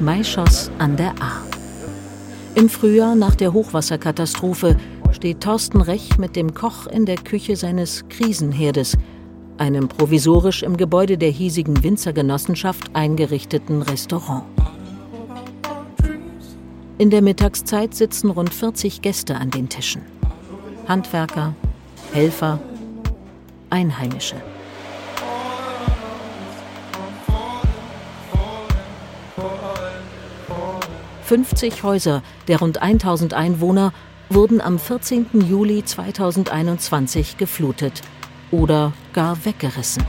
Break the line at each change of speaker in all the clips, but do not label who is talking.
Maischoss an der Ahr. Im Frühjahr nach der Hochwasserkatastrophe steht Thorsten Rech mit dem Koch in der Küche seines Krisenherdes, einem provisorisch im Gebäude der hiesigen Winzergenossenschaft eingerichteten Restaurant. In der Mittagszeit sitzen rund 40 Gäste an den Tischen. Handwerker, Helfer, Einheimische. 50 Häuser der rund 1000 Einwohner wurden am 14. Juli 2021 geflutet oder gar weggerissen.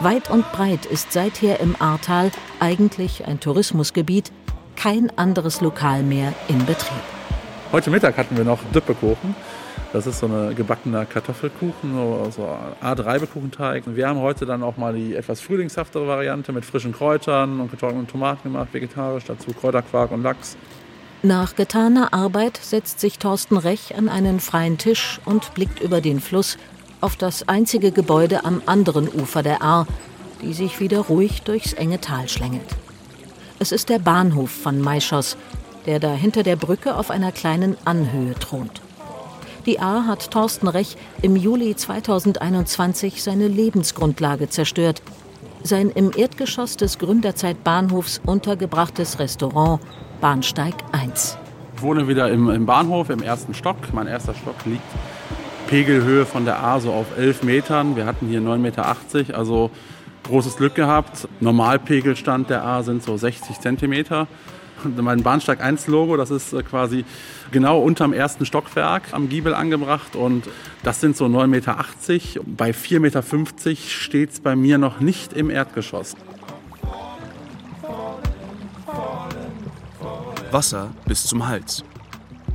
Weit und breit ist seither im Ahrtal, eigentlich ein Tourismusgebiet, kein anderes Lokal mehr in Betrieb.
Heute Mittag hatten wir noch Düppekuchen. Das ist so ein gebackener Kartoffelkuchen, so A3-Bekuchenteig. Wir haben heute dann auch mal die etwas frühlingshaftere Variante mit frischen Kräutern und getrockneten Tomaten gemacht, vegetarisch, dazu Kräuterquark und Lachs.
Nach getaner Arbeit setzt sich Thorsten Rech an einen freien Tisch und blickt über den Fluss auf das einzige Gebäude am anderen Ufer der Ahr, die sich wieder ruhig durchs enge Tal schlängelt. Es ist der Bahnhof von Maischoss, der da hinter der Brücke auf einer kleinen Anhöhe thront. Die A hat Thorsten Rech im Juli 2021 seine Lebensgrundlage zerstört. Sein im Erdgeschoss des Gründerzeitbahnhofs untergebrachtes Restaurant Bahnsteig 1.
Ich wohne wieder im, im Bahnhof im ersten Stock. Mein erster Stock liegt Pegelhöhe von der A so auf 11 Metern. Wir hatten hier 9,80 Meter, also großes Glück gehabt. Normalpegelstand der A sind so 60 Zentimeter mein Bahnsteig 1 Logo, das ist äh, quasi genau unterm ersten Stockwerk am Giebel angebracht und das sind so 9,80 Meter. Bei 4,50 Meter steht es bei mir noch nicht im Erdgeschoss.
Wasser bis zum Hals.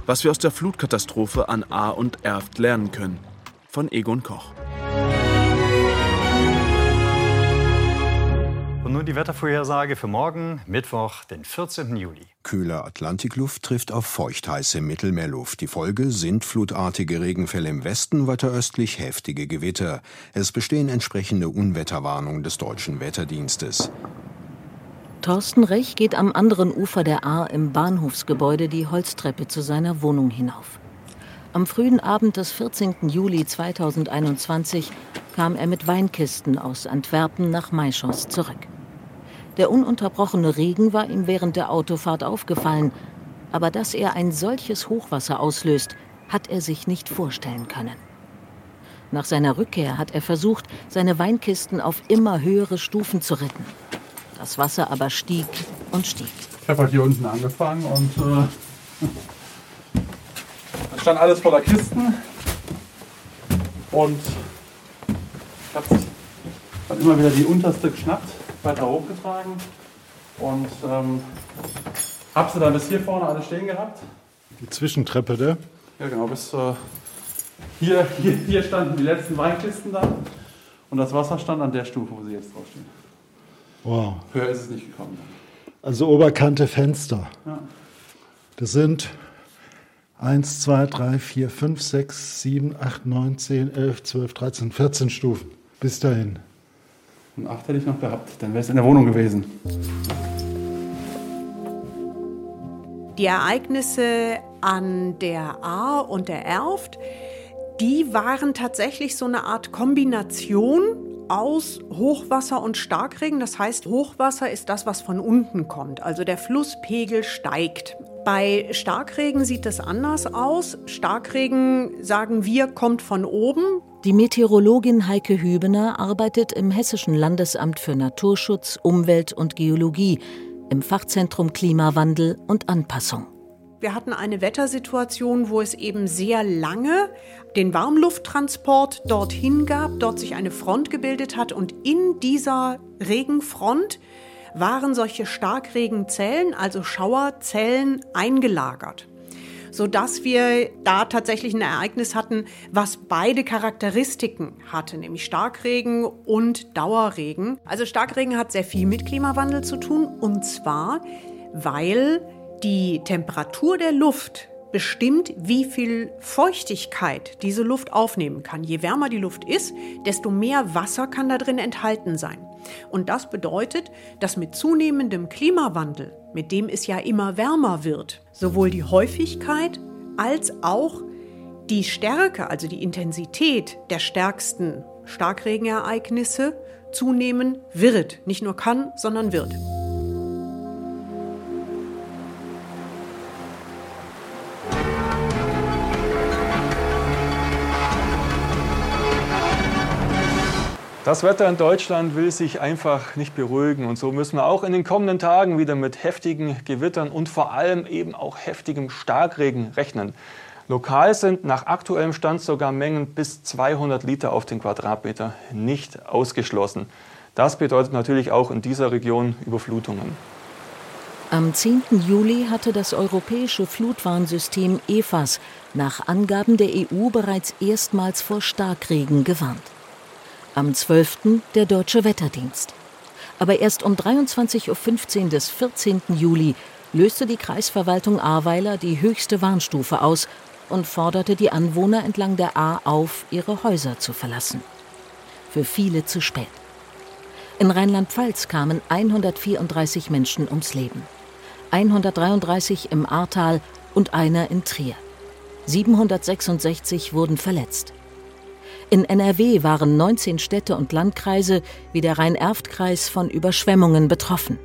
Was wir aus der Flutkatastrophe an A und Erft lernen können. Von Egon Koch.
Und nun die Wettervorhersage für morgen, Mittwoch, den 14. Juli.
Kühle Atlantikluft trifft auf feuchtheiße Mittelmeerluft. Die Folge sind flutartige Regenfälle im Westen, weiter östlich heftige Gewitter. Es bestehen entsprechende Unwetterwarnungen des deutschen Wetterdienstes.
Thorsten Rech geht am anderen Ufer der Ahr im Bahnhofsgebäude die Holztreppe zu seiner Wohnung hinauf. Am frühen Abend des 14. Juli 2021 kam er mit Weinkisten aus Antwerpen nach Maischoss zurück. Der ununterbrochene Regen war ihm während der Autofahrt aufgefallen, aber dass er ein solches Hochwasser auslöst, hat er sich nicht vorstellen können. Nach seiner Rückkehr hat er versucht, seine Weinkisten auf immer höhere Stufen zu retten. Das Wasser aber stieg und stieg.
Ich habe halt hier unten angefangen und äh, da stand alles voller Kisten und ich habe dann immer wieder die unterste geschnappt weiter hochgetragen und ähm, habe sie dann bis hier vorne alle stehen gehabt.
Die Zwischentreppe, da?
Ja, genau, bis äh, hier, hier, hier standen die letzten Weinkisten da und das Wasser stand an der Stufe, wo sie jetzt draufstehen.
Wow.
Höher ist es nicht gekommen.
Also Oberkante Fenster.
Ja.
Das sind 1, 2, 3, 4, 5, 6, 7, 8, 9, 10, 11, 12, 13, 14 Stufen. Bis dahin.
Und acht hätte ich noch gehabt, dann wäre es in der Wohnung gewesen.
Die Ereignisse an der A und der Erft, die waren tatsächlich so eine Art Kombination aus Hochwasser und Starkregen. Das heißt, Hochwasser ist das, was von unten kommt. Also der Flusspegel steigt. Bei Starkregen sieht es anders aus. Starkregen, sagen wir, kommt von oben.
Die Meteorologin Heike Hübener arbeitet im Hessischen Landesamt für Naturschutz, Umwelt und Geologie im Fachzentrum Klimawandel und Anpassung.
Wir hatten eine Wettersituation, wo es eben sehr lange den Warmlufttransport dorthin gab, dort sich eine Front gebildet hat und in dieser Regenfront waren solche Starkregenzellen, also Schauerzellen, eingelagert sodass wir da tatsächlich ein Ereignis hatten, was beide Charakteristiken hatte, nämlich Starkregen und Dauerregen. Also Starkregen hat sehr viel mit Klimawandel zu tun und zwar, weil die Temperatur der Luft bestimmt, wie viel Feuchtigkeit diese Luft aufnehmen kann. Je wärmer die Luft ist, desto mehr Wasser kann da drin enthalten sein. Und das bedeutet, dass mit zunehmendem Klimawandel, mit dem es ja immer wärmer wird, sowohl die Häufigkeit als auch die Stärke, also die Intensität der stärksten Starkregenereignisse zunehmen wird. Nicht nur kann, sondern wird.
Das Wetter in Deutschland will sich einfach nicht beruhigen und so müssen wir auch in den kommenden Tagen wieder mit heftigen Gewittern und vor allem eben auch heftigem Starkregen rechnen. Lokal sind nach aktuellem Stand sogar Mengen bis 200 Liter auf den Quadratmeter nicht ausgeschlossen. Das bedeutet natürlich auch in dieser Region Überflutungen.
Am 10. Juli hatte das europäische Flutwarnsystem EFAS nach Angaben der EU bereits erstmals vor Starkregen gewarnt. Am 12. der Deutsche Wetterdienst. Aber erst um 23.15 Uhr des 14. Juli löste die Kreisverwaltung Ahrweiler die höchste Warnstufe aus und forderte die Anwohner entlang der A auf, ihre Häuser zu verlassen. Für viele zu spät. In Rheinland-Pfalz kamen 134 Menschen ums Leben. 133 im Ahrtal und einer in Trier. 766 wurden verletzt. In NRW waren 19 Städte und Landkreise wie der Rhein-Erft-Kreis von Überschwemmungen betroffen.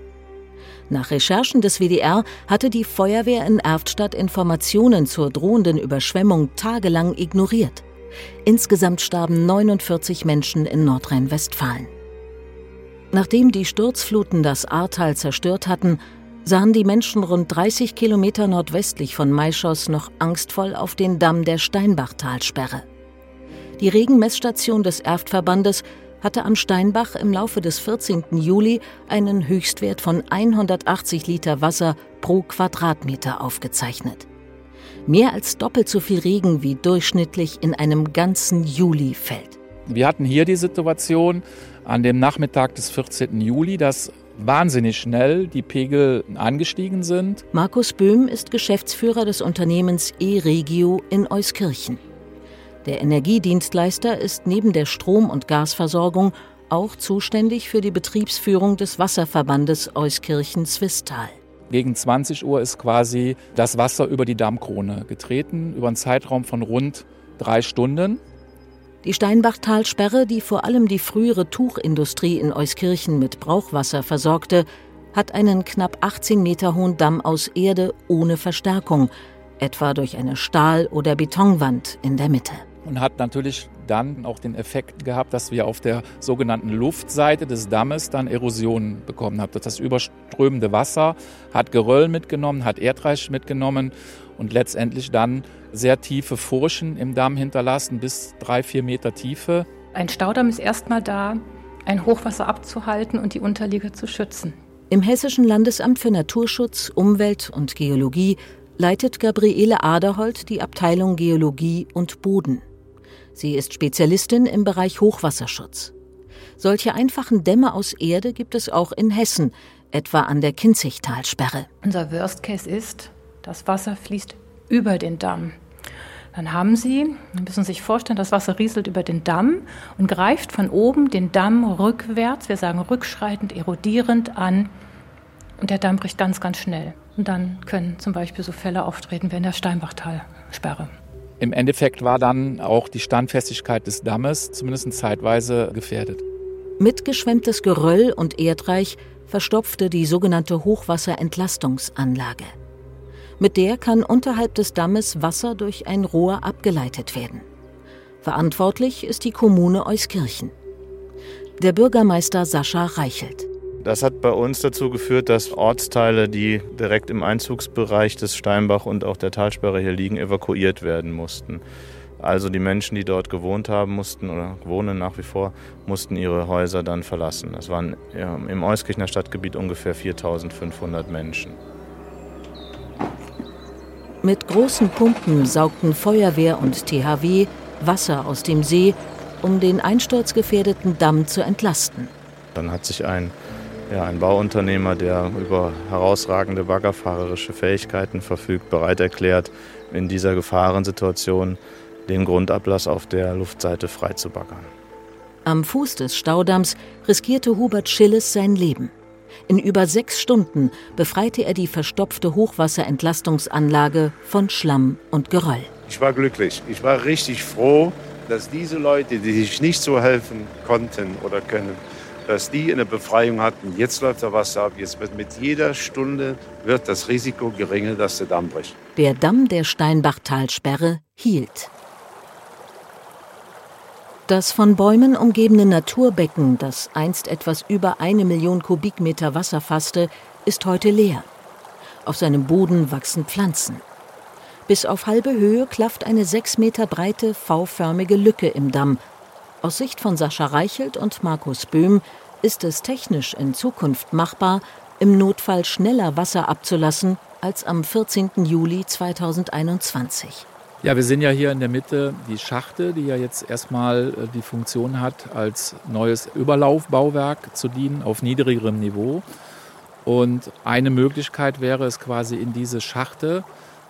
Nach Recherchen des WDR hatte die Feuerwehr in Erftstadt Informationen zur drohenden Überschwemmung tagelang ignoriert. Insgesamt starben 49 Menschen in Nordrhein-Westfalen. Nachdem die Sturzfluten das Ahrtal zerstört hatten, sahen die Menschen rund 30 Kilometer nordwestlich von Maischoss noch angstvoll auf den Damm der Steinbachtalsperre. Die Regenmessstation des Erftverbandes hatte am Steinbach im Laufe des 14. Juli einen Höchstwert von 180 Liter Wasser pro Quadratmeter aufgezeichnet. Mehr als doppelt so viel Regen wie durchschnittlich in einem ganzen Juli fällt.
Wir hatten hier die Situation an dem Nachmittag des 14. Juli, dass wahnsinnig schnell die Pegel angestiegen sind.
Markus Böhm ist Geschäftsführer des Unternehmens E-Regio in Euskirchen. Der Energiedienstleister ist neben der Strom- und Gasversorgung auch zuständig für die Betriebsführung des Wasserverbandes Euskirchen-Zwistal.
Gegen 20 Uhr ist quasi das Wasser über die Dammkrone getreten, über einen Zeitraum von rund drei Stunden.
Die Steinbachtalsperre, die vor allem die frühere Tuchindustrie in Euskirchen mit Brauchwasser versorgte, hat einen knapp 18 Meter hohen Damm aus Erde ohne Verstärkung, etwa durch eine Stahl- oder Betonwand in der Mitte
und hat natürlich dann auch den Effekt gehabt, dass wir auf der sogenannten Luftseite des Dammes dann Erosion bekommen haben. Das überströmende Wasser hat Geröll mitgenommen, hat Erdreich mitgenommen und letztendlich dann sehr tiefe Furchen im Damm hinterlassen, bis drei, vier Meter Tiefe.
Ein Staudamm ist erstmal da, ein Hochwasser abzuhalten und die Unterliege zu schützen.
Im Hessischen Landesamt für Naturschutz, Umwelt und Geologie leitet Gabriele Aderholt die Abteilung Geologie und Boden. Sie ist Spezialistin im Bereich Hochwasserschutz. Solche einfachen Dämme aus Erde gibt es auch in Hessen, etwa an der Kinzigtalsperre.
Unser Worst Case ist, das Wasser fließt über den Damm. Dann haben Sie, Sie müssen sich vorstellen, das Wasser rieselt über den Damm und greift von oben den Damm rückwärts, wir sagen rückschreitend, erodierend an. Und der Damm bricht ganz, ganz schnell. Und dann können zum Beispiel so Fälle auftreten wie in der Steinbachtalsperre.
Im Endeffekt war dann auch die Standfestigkeit des Dammes zumindest zeitweise gefährdet.
Mitgeschwemmtes Geröll und Erdreich verstopfte die sogenannte Hochwasserentlastungsanlage. Mit der kann unterhalb des Dammes Wasser durch ein Rohr abgeleitet werden. Verantwortlich ist die Kommune Euskirchen. Der Bürgermeister Sascha Reichelt.
Das hat bei uns dazu geführt, dass Ortsteile, die direkt im Einzugsbereich des Steinbach und auch der Talsperre hier liegen, evakuiert werden mussten. Also die Menschen, die dort gewohnt haben mussten oder wohnen nach wie vor, mussten ihre Häuser dann verlassen. Das waren im Euskirchener Stadtgebiet ungefähr 4500 Menschen.
Mit großen Pumpen saugten Feuerwehr und THW Wasser aus dem See, um den einsturzgefährdeten Damm zu entlasten.
Dann hat sich ein ja, ein Bauunternehmer, der über herausragende baggerfahrerische Fähigkeiten verfügt, bereit erklärt, in dieser Gefahrensituation den Grundablass auf der Luftseite freizubaggern.
Am Fuß des Staudamms riskierte Hubert Schilles sein Leben. In über sechs Stunden befreite er die verstopfte Hochwasserentlastungsanlage von Schlamm und Geröll.
Ich war glücklich. Ich war richtig froh, dass diese Leute, die sich nicht so helfen konnten oder können, dass die eine Befreiung hatten. Jetzt läuft da Wasser ab. Jetzt wird mit jeder Stunde wird das Risiko geringer, dass der Damm bricht.
Der Damm der Steinbachtalsperre hielt. Das von Bäumen umgebene Naturbecken, das einst etwas über eine Million Kubikmeter Wasser fasste, ist heute leer. Auf seinem Boden wachsen Pflanzen. Bis auf halbe Höhe klafft eine sechs Meter breite V-förmige Lücke im Damm. Aus Sicht von Sascha Reichelt und Markus Böhm ist es technisch in Zukunft machbar, im Notfall schneller Wasser abzulassen als am 14. Juli 2021.
Ja, wir sehen ja hier in der Mitte die Schachte, die ja jetzt erstmal äh, die Funktion hat, als neues Überlaufbauwerk zu dienen auf niedrigerem Niveau. Und eine Möglichkeit wäre es quasi in diese Schachte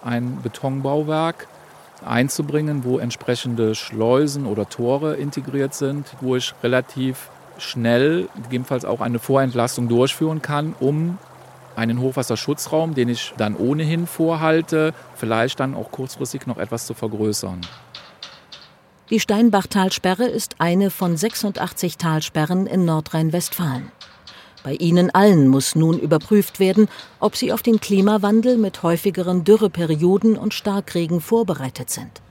ein Betonbauwerk einzubringen, wo entsprechende Schleusen oder Tore integriert sind, wo ich relativ schnell gegebenenfalls auch eine Vorentlastung durchführen kann, um einen Hochwasserschutzraum, den ich dann ohnehin vorhalte, vielleicht dann auch kurzfristig noch etwas zu vergrößern.
Die Steinbachtalsperre ist eine von 86 Talsperren in Nordrhein-Westfalen. Bei ihnen allen muss nun überprüft werden, ob sie auf den Klimawandel mit häufigeren Dürreperioden und Starkregen vorbereitet sind.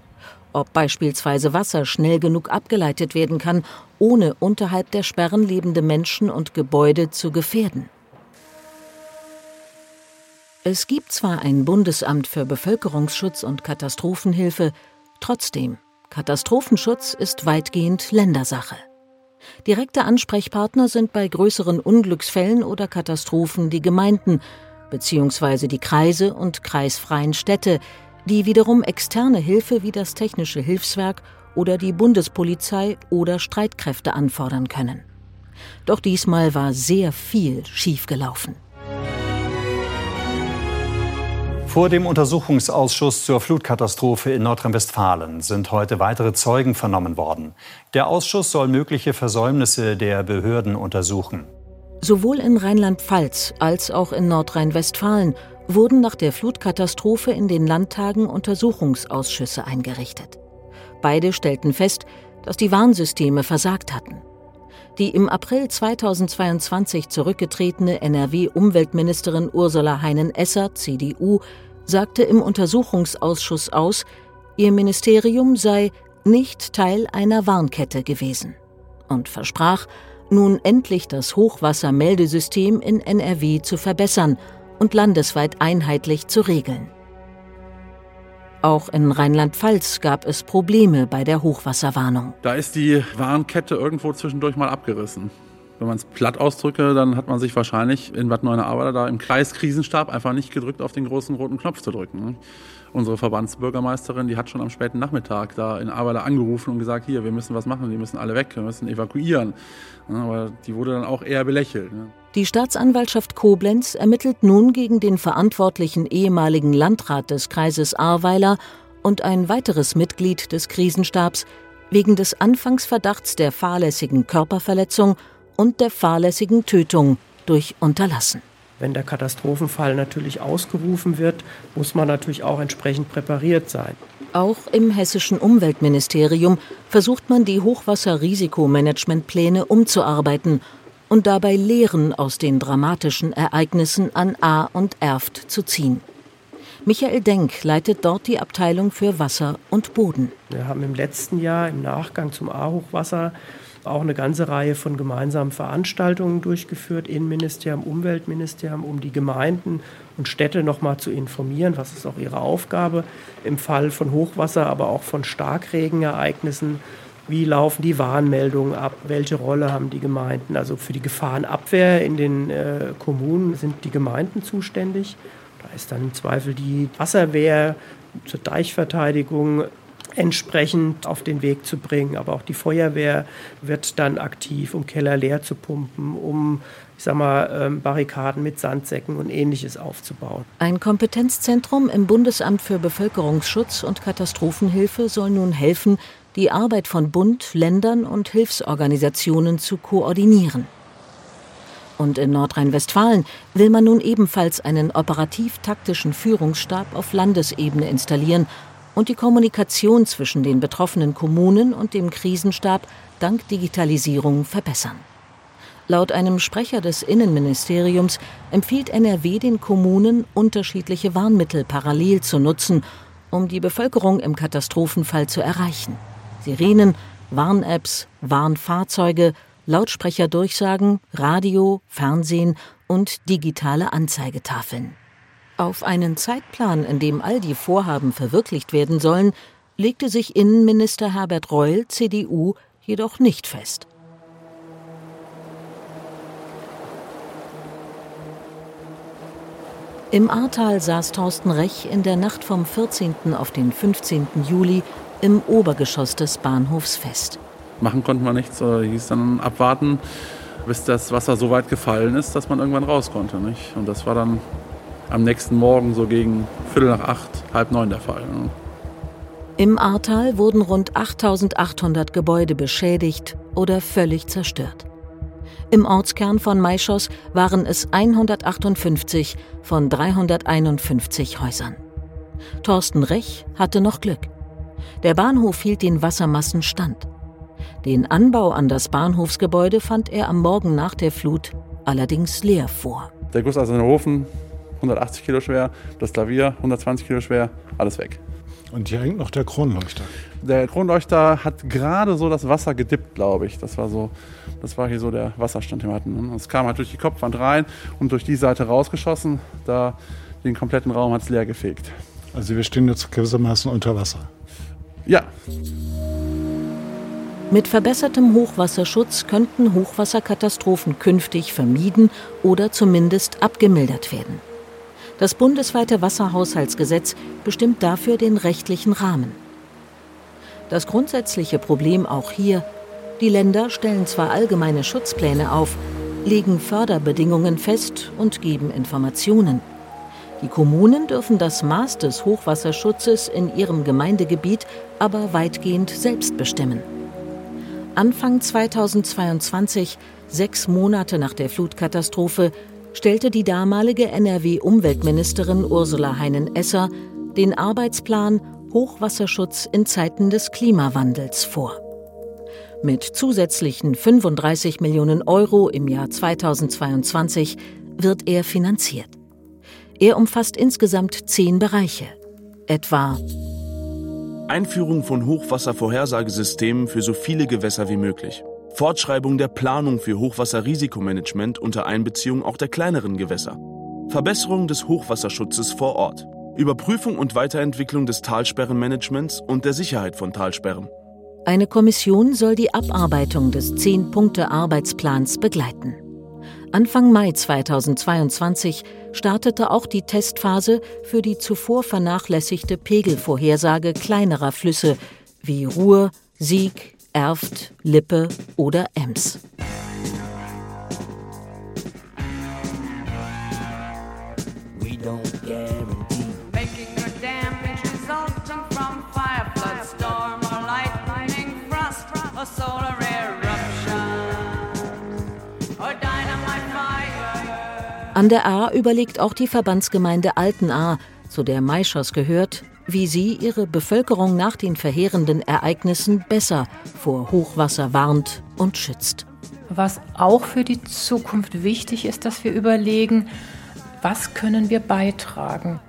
Ob beispielsweise Wasser schnell genug abgeleitet werden kann, ohne unterhalb der Sperren lebende Menschen und Gebäude zu gefährden. Es gibt zwar ein Bundesamt für Bevölkerungsschutz und Katastrophenhilfe, trotzdem, Katastrophenschutz ist weitgehend Ländersache. Direkte Ansprechpartner sind bei größeren Unglücksfällen oder Katastrophen die Gemeinden bzw. die Kreise und kreisfreien Städte, die wiederum externe Hilfe wie das Technische Hilfswerk oder die Bundespolizei oder Streitkräfte anfordern können. Doch diesmal war sehr viel schiefgelaufen.
Vor dem Untersuchungsausschuss zur Flutkatastrophe in Nordrhein-Westfalen sind heute weitere Zeugen vernommen worden. Der Ausschuss soll mögliche Versäumnisse der Behörden untersuchen.
Sowohl in Rheinland-Pfalz als auch in Nordrhein-Westfalen wurden nach der Flutkatastrophe in den Landtagen Untersuchungsausschüsse eingerichtet. Beide stellten fest, dass die Warnsysteme versagt hatten. Die im April 2022 zurückgetretene NRW-Umweltministerin Ursula Heinen-Esser, CDU, sagte im Untersuchungsausschuss aus, ihr Ministerium sei nicht Teil einer Warnkette gewesen und versprach, nun endlich das Hochwassermeldesystem in NRW zu verbessern und landesweit einheitlich zu regeln. Auch in Rheinland-Pfalz gab es Probleme bei der Hochwasserwarnung.
Da ist die Warnkette irgendwo zwischendurch mal abgerissen. Wenn man es platt ausdrücke, dann hat man sich wahrscheinlich in Bad Neuenahr da im Kreiskrisenstab einfach nicht gedrückt, auf den großen roten Knopf zu drücken. Unsere Verbandsbürgermeisterin, die hat schon am späten Nachmittag da in Ahrweiler angerufen und gesagt, hier, wir müssen was machen, die müssen alle weg, wir müssen evakuieren. Aber die wurde dann auch eher belächelt.
Die Staatsanwaltschaft Koblenz ermittelt nun gegen den verantwortlichen ehemaligen Landrat des Kreises Ahrweiler und ein weiteres Mitglied des Krisenstabs wegen des Anfangsverdachts der fahrlässigen Körperverletzung und der fahrlässigen Tötung durch Unterlassen.
Wenn der Katastrophenfall natürlich ausgerufen wird, muss man natürlich auch entsprechend präpariert sein.
Auch im hessischen Umweltministerium versucht man die Hochwasserrisikomanagementpläne umzuarbeiten und dabei Lehren aus den dramatischen Ereignissen an A und Erft zu ziehen. Michael Denk leitet dort die Abteilung für Wasser und Boden.
Wir haben im letzten Jahr im Nachgang zum A-Hochwasser auch eine ganze Reihe von gemeinsamen Veranstaltungen durchgeführt, Innenministerium, Umweltministerium, um die Gemeinden und Städte noch mal zu informieren, was ist auch ihre Aufgabe im Fall von Hochwasser, aber auch von Starkregenereignissen. Wie laufen die Warnmeldungen ab? Welche Rolle haben die Gemeinden? Also für die Gefahrenabwehr in den äh, Kommunen sind die Gemeinden zuständig. Da ist dann im Zweifel die Wasserwehr zur Deichverteidigung entsprechend auf den Weg zu bringen. Aber auch die Feuerwehr wird dann aktiv, um Keller leer zu pumpen, um ich sag mal, ähm, Barrikaden mit Sandsäcken und ähnliches aufzubauen.
Ein Kompetenzzentrum im Bundesamt für Bevölkerungsschutz und Katastrophenhilfe soll nun helfen, die Arbeit von Bund, Ländern und Hilfsorganisationen zu koordinieren. Und in Nordrhein-Westfalen will man nun ebenfalls einen operativ-taktischen Führungsstab auf Landesebene installieren und die Kommunikation zwischen den betroffenen Kommunen und dem Krisenstab dank Digitalisierung verbessern. Laut einem Sprecher des Innenministeriums empfiehlt NRW den Kommunen, unterschiedliche Warnmittel parallel zu nutzen, um die Bevölkerung im Katastrophenfall zu erreichen. Sirenen, Warn-Apps, Warnfahrzeuge, Lautsprecherdurchsagen, Radio, Fernsehen und digitale Anzeigetafeln. Auf einen Zeitplan, in dem all die Vorhaben verwirklicht werden sollen, legte sich Innenminister Herbert Reul, CDU, jedoch nicht fest. Im Ahrtal saß Thorsten Rech in der Nacht vom 14. auf den 15. Juli im Obergeschoss des Bahnhofs fest.
Machen konnten wir nichts, hieß dann abwarten, bis das Wasser so weit gefallen ist, dass man irgendwann raus konnte. Nicht? Und das war dann am nächsten Morgen so gegen Viertel nach acht, halb neun der Fall. Ne?
Im Ahrtal wurden rund 8800 Gebäude beschädigt oder völlig zerstört. Im Ortskern von Maischoss waren es 158 von 351 Häusern. Thorsten Rech hatte noch Glück. Der Bahnhof hielt den Wassermassen stand. Den Anbau an das Bahnhofsgebäude fand er am Morgen nach der Flut allerdings leer vor.
Der Gusseiserne Ofen 180 Kilo schwer, das Klavier 120 Kilo schwer, alles weg.
Und hier hängt noch der Kronleuchter.
Der Kronleuchter hat gerade so das Wasser gedippt, glaube ich. Das war so, das war hier so der Wasserstand, den wir hatten. Es kam halt durch die Kopfwand rein und durch die Seite rausgeschossen. Da den kompletten Raum hat es leer gefegt.
Also wir stehen jetzt gewissermaßen unter Wasser.
Ja.
Mit verbessertem Hochwasserschutz könnten Hochwasserkatastrophen künftig vermieden oder zumindest abgemildert werden. Das bundesweite Wasserhaushaltsgesetz bestimmt dafür den rechtlichen Rahmen. Das grundsätzliche Problem auch hier, die Länder stellen zwar allgemeine Schutzpläne auf, legen Förderbedingungen fest und geben Informationen. Die Kommunen dürfen das Maß des Hochwasserschutzes in ihrem Gemeindegebiet aber weitgehend selbst bestimmen. Anfang 2022, sechs Monate nach der Flutkatastrophe, stellte die damalige NRW-Umweltministerin Ursula Heinen-Esser den Arbeitsplan Hochwasserschutz in Zeiten des Klimawandels vor. Mit zusätzlichen 35 Millionen Euro im Jahr 2022 wird er finanziert. Er umfasst insgesamt zehn Bereiche, etwa
Einführung von Hochwasservorhersagesystemen für so viele Gewässer wie möglich. Fortschreibung der Planung für Hochwasserrisikomanagement unter Einbeziehung auch der kleineren Gewässer. Verbesserung des Hochwasserschutzes vor Ort. Überprüfung und Weiterentwicklung des Talsperrenmanagements und der Sicherheit von Talsperren.
Eine Kommission soll die Abarbeitung des Zehn-Punkte-Arbeitsplans begleiten. Anfang Mai 2022 startete auch die Testphase für die zuvor vernachlässigte Pegelvorhersage kleinerer Flüsse wie Ruhr, Sieg, Erft, Lippe oder Ems. An der Ahr überlegt auch die Verbandsgemeinde Altenahr, zu der Maischoss gehört, wie sie ihre Bevölkerung nach den verheerenden Ereignissen besser vor Hochwasser warnt und schützt.
Was auch für die Zukunft wichtig ist, dass wir überlegen, was können wir beitragen.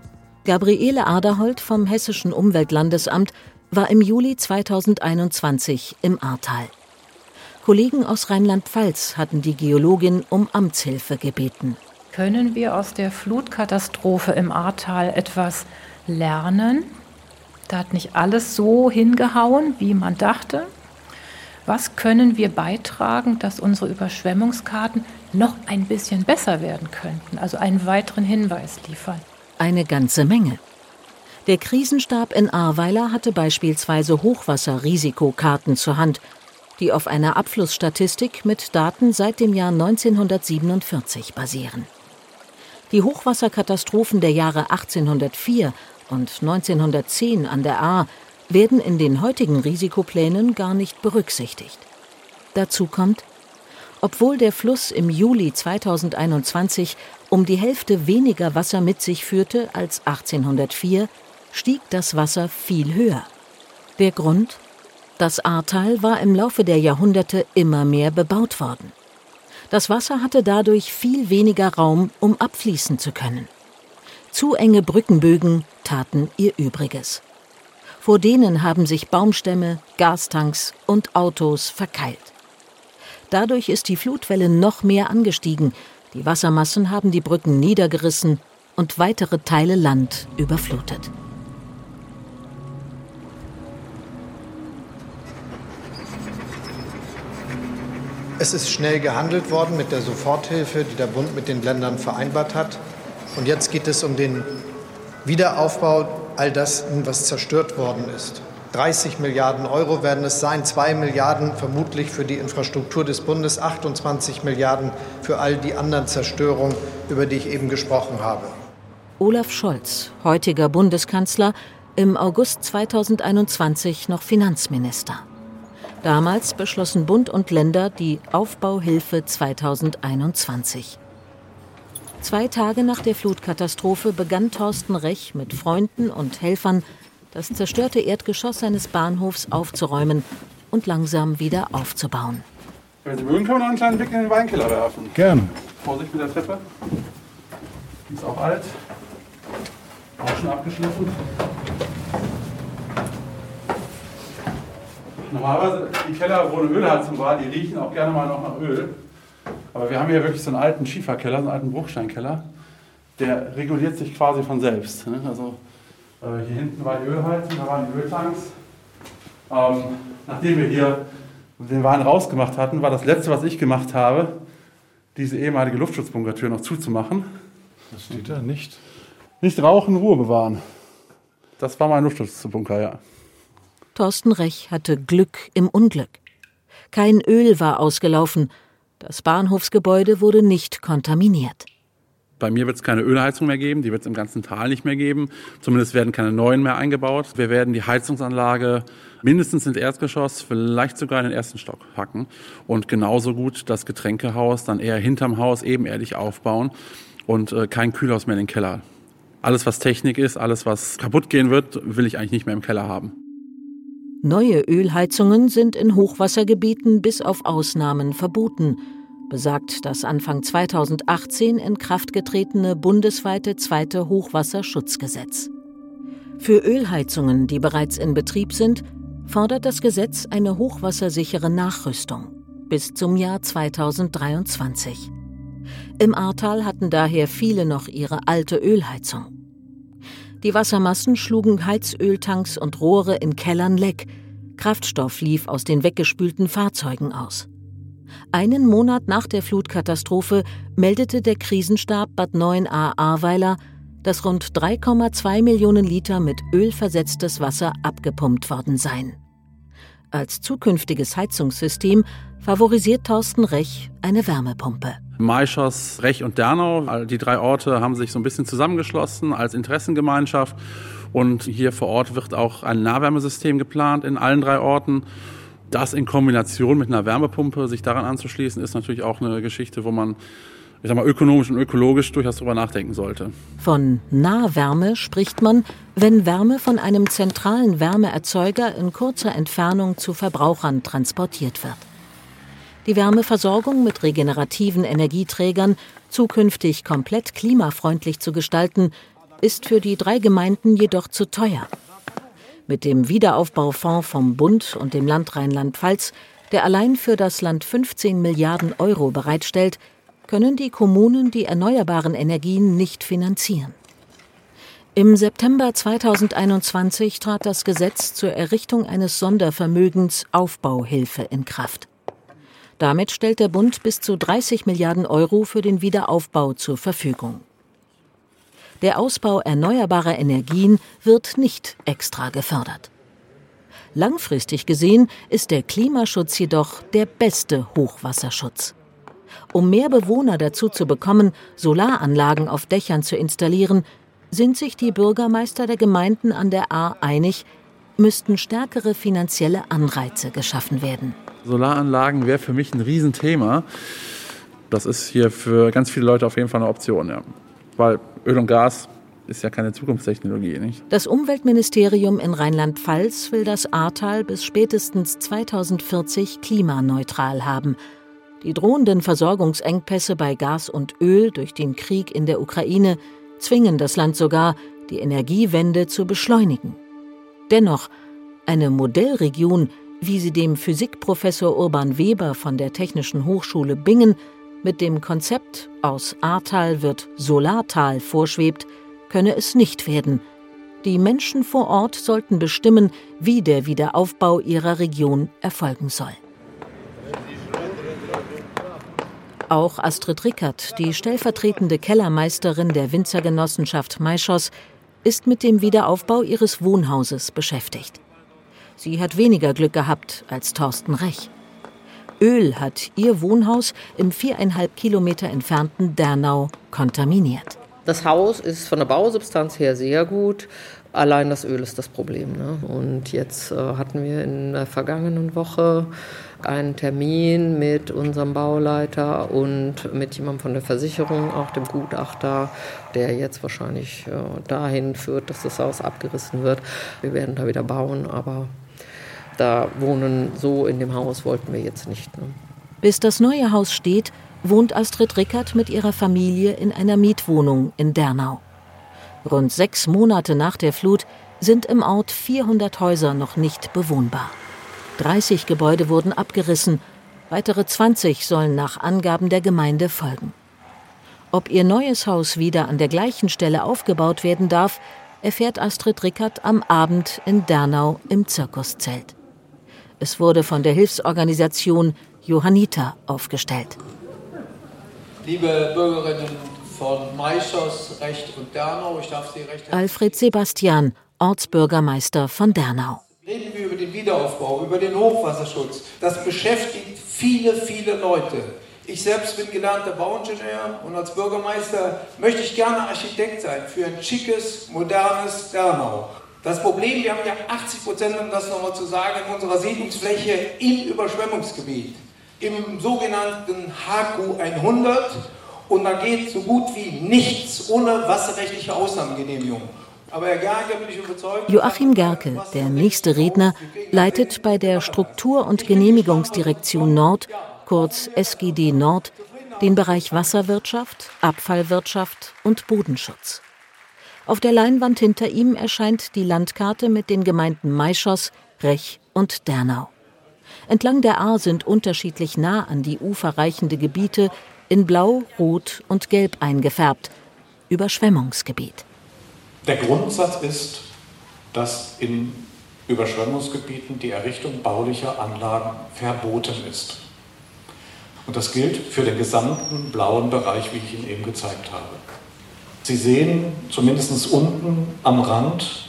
Gabriele Aderholt vom Hessischen Umweltlandesamt war im Juli 2021 im Ahrtal. Kollegen aus Rheinland-Pfalz hatten die Geologin um Amtshilfe gebeten.
Können wir aus der Flutkatastrophe im Ahrtal etwas lernen. Da hat nicht alles so hingehauen, wie man dachte. Was können wir beitragen, dass unsere Überschwemmungskarten noch ein bisschen besser werden könnten? Also einen weiteren Hinweis liefern.
Eine ganze Menge. Der Krisenstab in Ahrweiler hatte beispielsweise Hochwasserrisikokarten zur Hand, die auf einer Abflussstatistik mit Daten seit dem Jahr 1947 basieren. Die Hochwasserkatastrophen der Jahre 1804 und 1910 an der Ahr werden in den heutigen Risikoplänen gar nicht berücksichtigt. Dazu kommt, obwohl der Fluss im Juli 2021 um die Hälfte weniger Wasser mit sich führte als 1804, stieg das Wasser viel höher. Der Grund? Das Ahrtal war im Laufe der Jahrhunderte immer mehr bebaut worden. Das Wasser hatte dadurch viel weniger Raum, um abfließen zu können. Zu enge Brückenbögen taten ihr Übriges. Vor denen haben sich Baumstämme, Gastanks und Autos verkeilt. Dadurch ist die Flutwelle noch mehr angestiegen, die Wassermassen haben die Brücken niedergerissen und weitere Teile Land überflutet.
Es ist schnell gehandelt worden mit der Soforthilfe, die der Bund mit den Ländern vereinbart hat. Und jetzt geht es um den Wiederaufbau all das, was zerstört worden ist. 30 Milliarden Euro werden es sein, 2 Milliarden vermutlich für die Infrastruktur des Bundes, 28 Milliarden für all die anderen Zerstörungen, über die ich eben gesprochen habe.
Olaf Scholz, heutiger Bundeskanzler, im August 2021 noch Finanzminister. Damals beschlossen Bund und Länder die Aufbauhilfe 2021. Zwei Tage nach der Flutkatastrophe begann Thorsten Rech mit Freunden und Helfern das zerstörte Erdgeschoss seines Bahnhofs aufzuräumen und langsam wieder aufzubauen.
Wenn Sie mögen, können wir noch einen kleinen Blick in den Weinkeller werfen.
Gern.
Vorsicht mit der Treppe. Die ist auch alt. Auch schon abgeschliffen. Normalerweise die Keller, wo eine Ölheizung war, die riechen auch gerne mal noch nach Öl. Aber wir haben hier wirklich so einen alten Schieferkeller, so einen alten Bruchsteinkeller. Der reguliert sich quasi von selbst. Ne? Also äh, hier hinten war die Ölheizung, da waren die Öltanks. Ähm, nachdem wir hier den Wein rausgemacht hatten, war das letzte, was ich gemacht habe, diese ehemalige Luftschutzbunkertür noch zuzumachen.
Was steht da? Nicht?
Nicht rauchen, Ruhe bewahren. Das war mein Luftschutzbunker, ja.
Thorsten Rech hatte Glück im Unglück. Kein Öl war ausgelaufen. Das Bahnhofsgebäude wurde nicht kontaminiert.
Bei mir wird es keine Ölheizung mehr geben, die wird es im ganzen Tal nicht mehr geben. Zumindest werden keine neuen mehr eingebaut. Wir werden die Heizungsanlage mindestens ins Erdgeschoss, vielleicht sogar in den ersten Stock packen. Und genauso gut das Getränkehaus dann eher hinterm Haus ebenerdig aufbauen und äh, kein Kühlhaus mehr in den Keller. Alles, was Technik ist, alles, was kaputt gehen wird, will ich eigentlich nicht mehr im Keller haben.
Neue Ölheizungen sind in Hochwassergebieten bis auf Ausnahmen verboten besagt das Anfang 2018 in Kraft getretene bundesweite zweite Hochwasserschutzgesetz. Für Ölheizungen, die bereits in Betrieb sind, fordert das Gesetz eine hochwassersichere Nachrüstung bis zum Jahr 2023. Im Ahrtal hatten daher viele noch ihre alte Ölheizung. Die Wassermassen schlugen Heizöltanks und Rohre in Kellern leck, Kraftstoff lief aus den weggespülten Fahrzeugen aus. Einen Monat nach der Flutkatastrophe meldete der Krisenstab Bad 9a Ahrweiler, dass rund 3,2 Millionen Liter mit Öl versetztes Wasser abgepumpt worden seien. Als zukünftiges Heizungssystem favorisiert Thorsten Rech eine Wärmepumpe.
Maischoss, Rech und Dernau, die drei Orte haben sich so ein bisschen zusammengeschlossen als Interessengemeinschaft. Und hier vor Ort wird auch ein Nahwärmesystem geplant in allen drei Orten. Das in Kombination mit einer Wärmepumpe, sich daran anzuschließen, ist natürlich auch eine Geschichte, wo man ich sag mal, ökonomisch und ökologisch durchaus drüber nachdenken sollte.
Von Nahwärme spricht man, wenn Wärme von einem zentralen Wärmeerzeuger in kurzer Entfernung zu Verbrauchern transportiert wird. Die Wärmeversorgung mit regenerativen Energieträgern zukünftig komplett klimafreundlich zu gestalten, ist für die drei Gemeinden jedoch zu teuer mit dem Wiederaufbaufonds vom Bund und dem Land Rheinland-Pfalz, der allein für das Land 15 Milliarden Euro bereitstellt, können die Kommunen die erneuerbaren Energien nicht finanzieren. Im September 2021 trat das Gesetz zur Errichtung eines Sondervermögens Aufbauhilfe in Kraft. Damit stellt der Bund bis zu 30 Milliarden Euro für den Wiederaufbau zur Verfügung. Der Ausbau erneuerbarer Energien wird nicht extra gefördert. Langfristig gesehen ist der Klimaschutz jedoch der beste Hochwasserschutz. Um mehr Bewohner dazu zu bekommen, Solaranlagen auf Dächern zu installieren, sind sich die Bürgermeister der Gemeinden an der A einig, müssten stärkere finanzielle Anreize geschaffen werden.
Solaranlagen wäre für mich ein Riesenthema. Das ist hier für ganz viele Leute auf jeden Fall eine Option, ja. Weil Öl und Gas ist ja keine Zukunftstechnologie, nicht?
Das Umweltministerium in Rheinland-Pfalz will das Ahrtal bis spätestens 2040 klimaneutral haben. Die drohenden Versorgungsengpässe bei Gas und Öl durch den Krieg in der Ukraine zwingen das Land sogar, die Energiewende zu beschleunigen. Dennoch, eine Modellregion, wie sie dem Physikprofessor Urban Weber von der Technischen Hochschule Bingen mit dem Konzept aus Ahrtal wird Solartal vorschwebt, könne es nicht werden. Die Menschen vor Ort sollten bestimmen, wie der Wiederaufbau ihrer Region erfolgen soll. Auch Astrid Rickert, die stellvertretende Kellermeisterin der Winzergenossenschaft Maischoss, ist mit dem Wiederaufbau ihres Wohnhauses beschäftigt. Sie hat weniger Glück gehabt als Thorsten Rech. Öl hat ihr Wohnhaus im viereinhalb Kilometer entfernten Dernau kontaminiert.
Das Haus ist von der Bausubstanz her sehr gut. Allein das Öl ist das Problem. Ne? Und jetzt äh, hatten wir in der vergangenen Woche einen Termin mit unserem Bauleiter und mit jemandem von der Versicherung, auch dem Gutachter, der jetzt wahrscheinlich äh, dahin führt, dass das Haus abgerissen wird. Wir werden da wieder bauen, aber da wohnen so in dem Haus wollten wir jetzt nicht. Ne?
Bis das neue Haus steht, wohnt Astrid Rickert mit ihrer Familie in einer Mietwohnung in Dernau. Rund sechs Monate nach der Flut sind im Ort 400 Häuser noch nicht bewohnbar. 30 Gebäude wurden abgerissen, weitere 20 sollen nach Angaben der Gemeinde folgen. Ob ihr neues Haus wieder an der gleichen Stelle aufgebaut werden darf, erfährt Astrid Rickert am Abend in Dernau im Zirkuszelt. Es wurde von der Hilfsorganisation Johanniter aufgestellt.
Liebe Bürgerinnen von Meischers, Recht und Dernau, ich darf Sie recht
Alfred Sebastian, Ortsbürgermeister von Dernau.
Reden wir über den Wiederaufbau, über den Hochwasserschutz. Das beschäftigt viele, viele Leute. Ich selbst bin gelernter Bauingenieur und als Bürgermeister möchte ich gerne Architekt sein für ein schickes, modernes Dernau. Das Problem, wir haben ja 80 Prozent, um das nochmal zu sagen, unserer Siedlungsfläche im Überschwemmungsgebiet, im sogenannten HQ 100 und da geht so gut wie nichts ohne wasserrechtliche Ausnahmegenehmigung. Aber Herr Gerke, bin ich überzeugt.
Joachim Gerke, der nächste Redner, leitet bei der Struktur- und Genehmigungsdirektion Nord, kurz SGD Nord, den Bereich Wasserwirtschaft, Abfallwirtschaft und Bodenschutz. Auf der Leinwand hinter ihm erscheint die Landkarte mit den Gemeinden Maischoss, Rech und Dernau. Entlang der Ahr sind unterschiedlich nah an die Ufer reichende Gebiete in Blau, Rot und Gelb eingefärbt. Überschwemmungsgebiet.
Der Grundsatz ist, dass in Überschwemmungsgebieten die Errichtung baulicher Anlagen verboten ist. Und das gilt für den gesamten blauen Bereich, wie ich ihn eben gezeigt habe. Sie sehen zumindest unten am Rand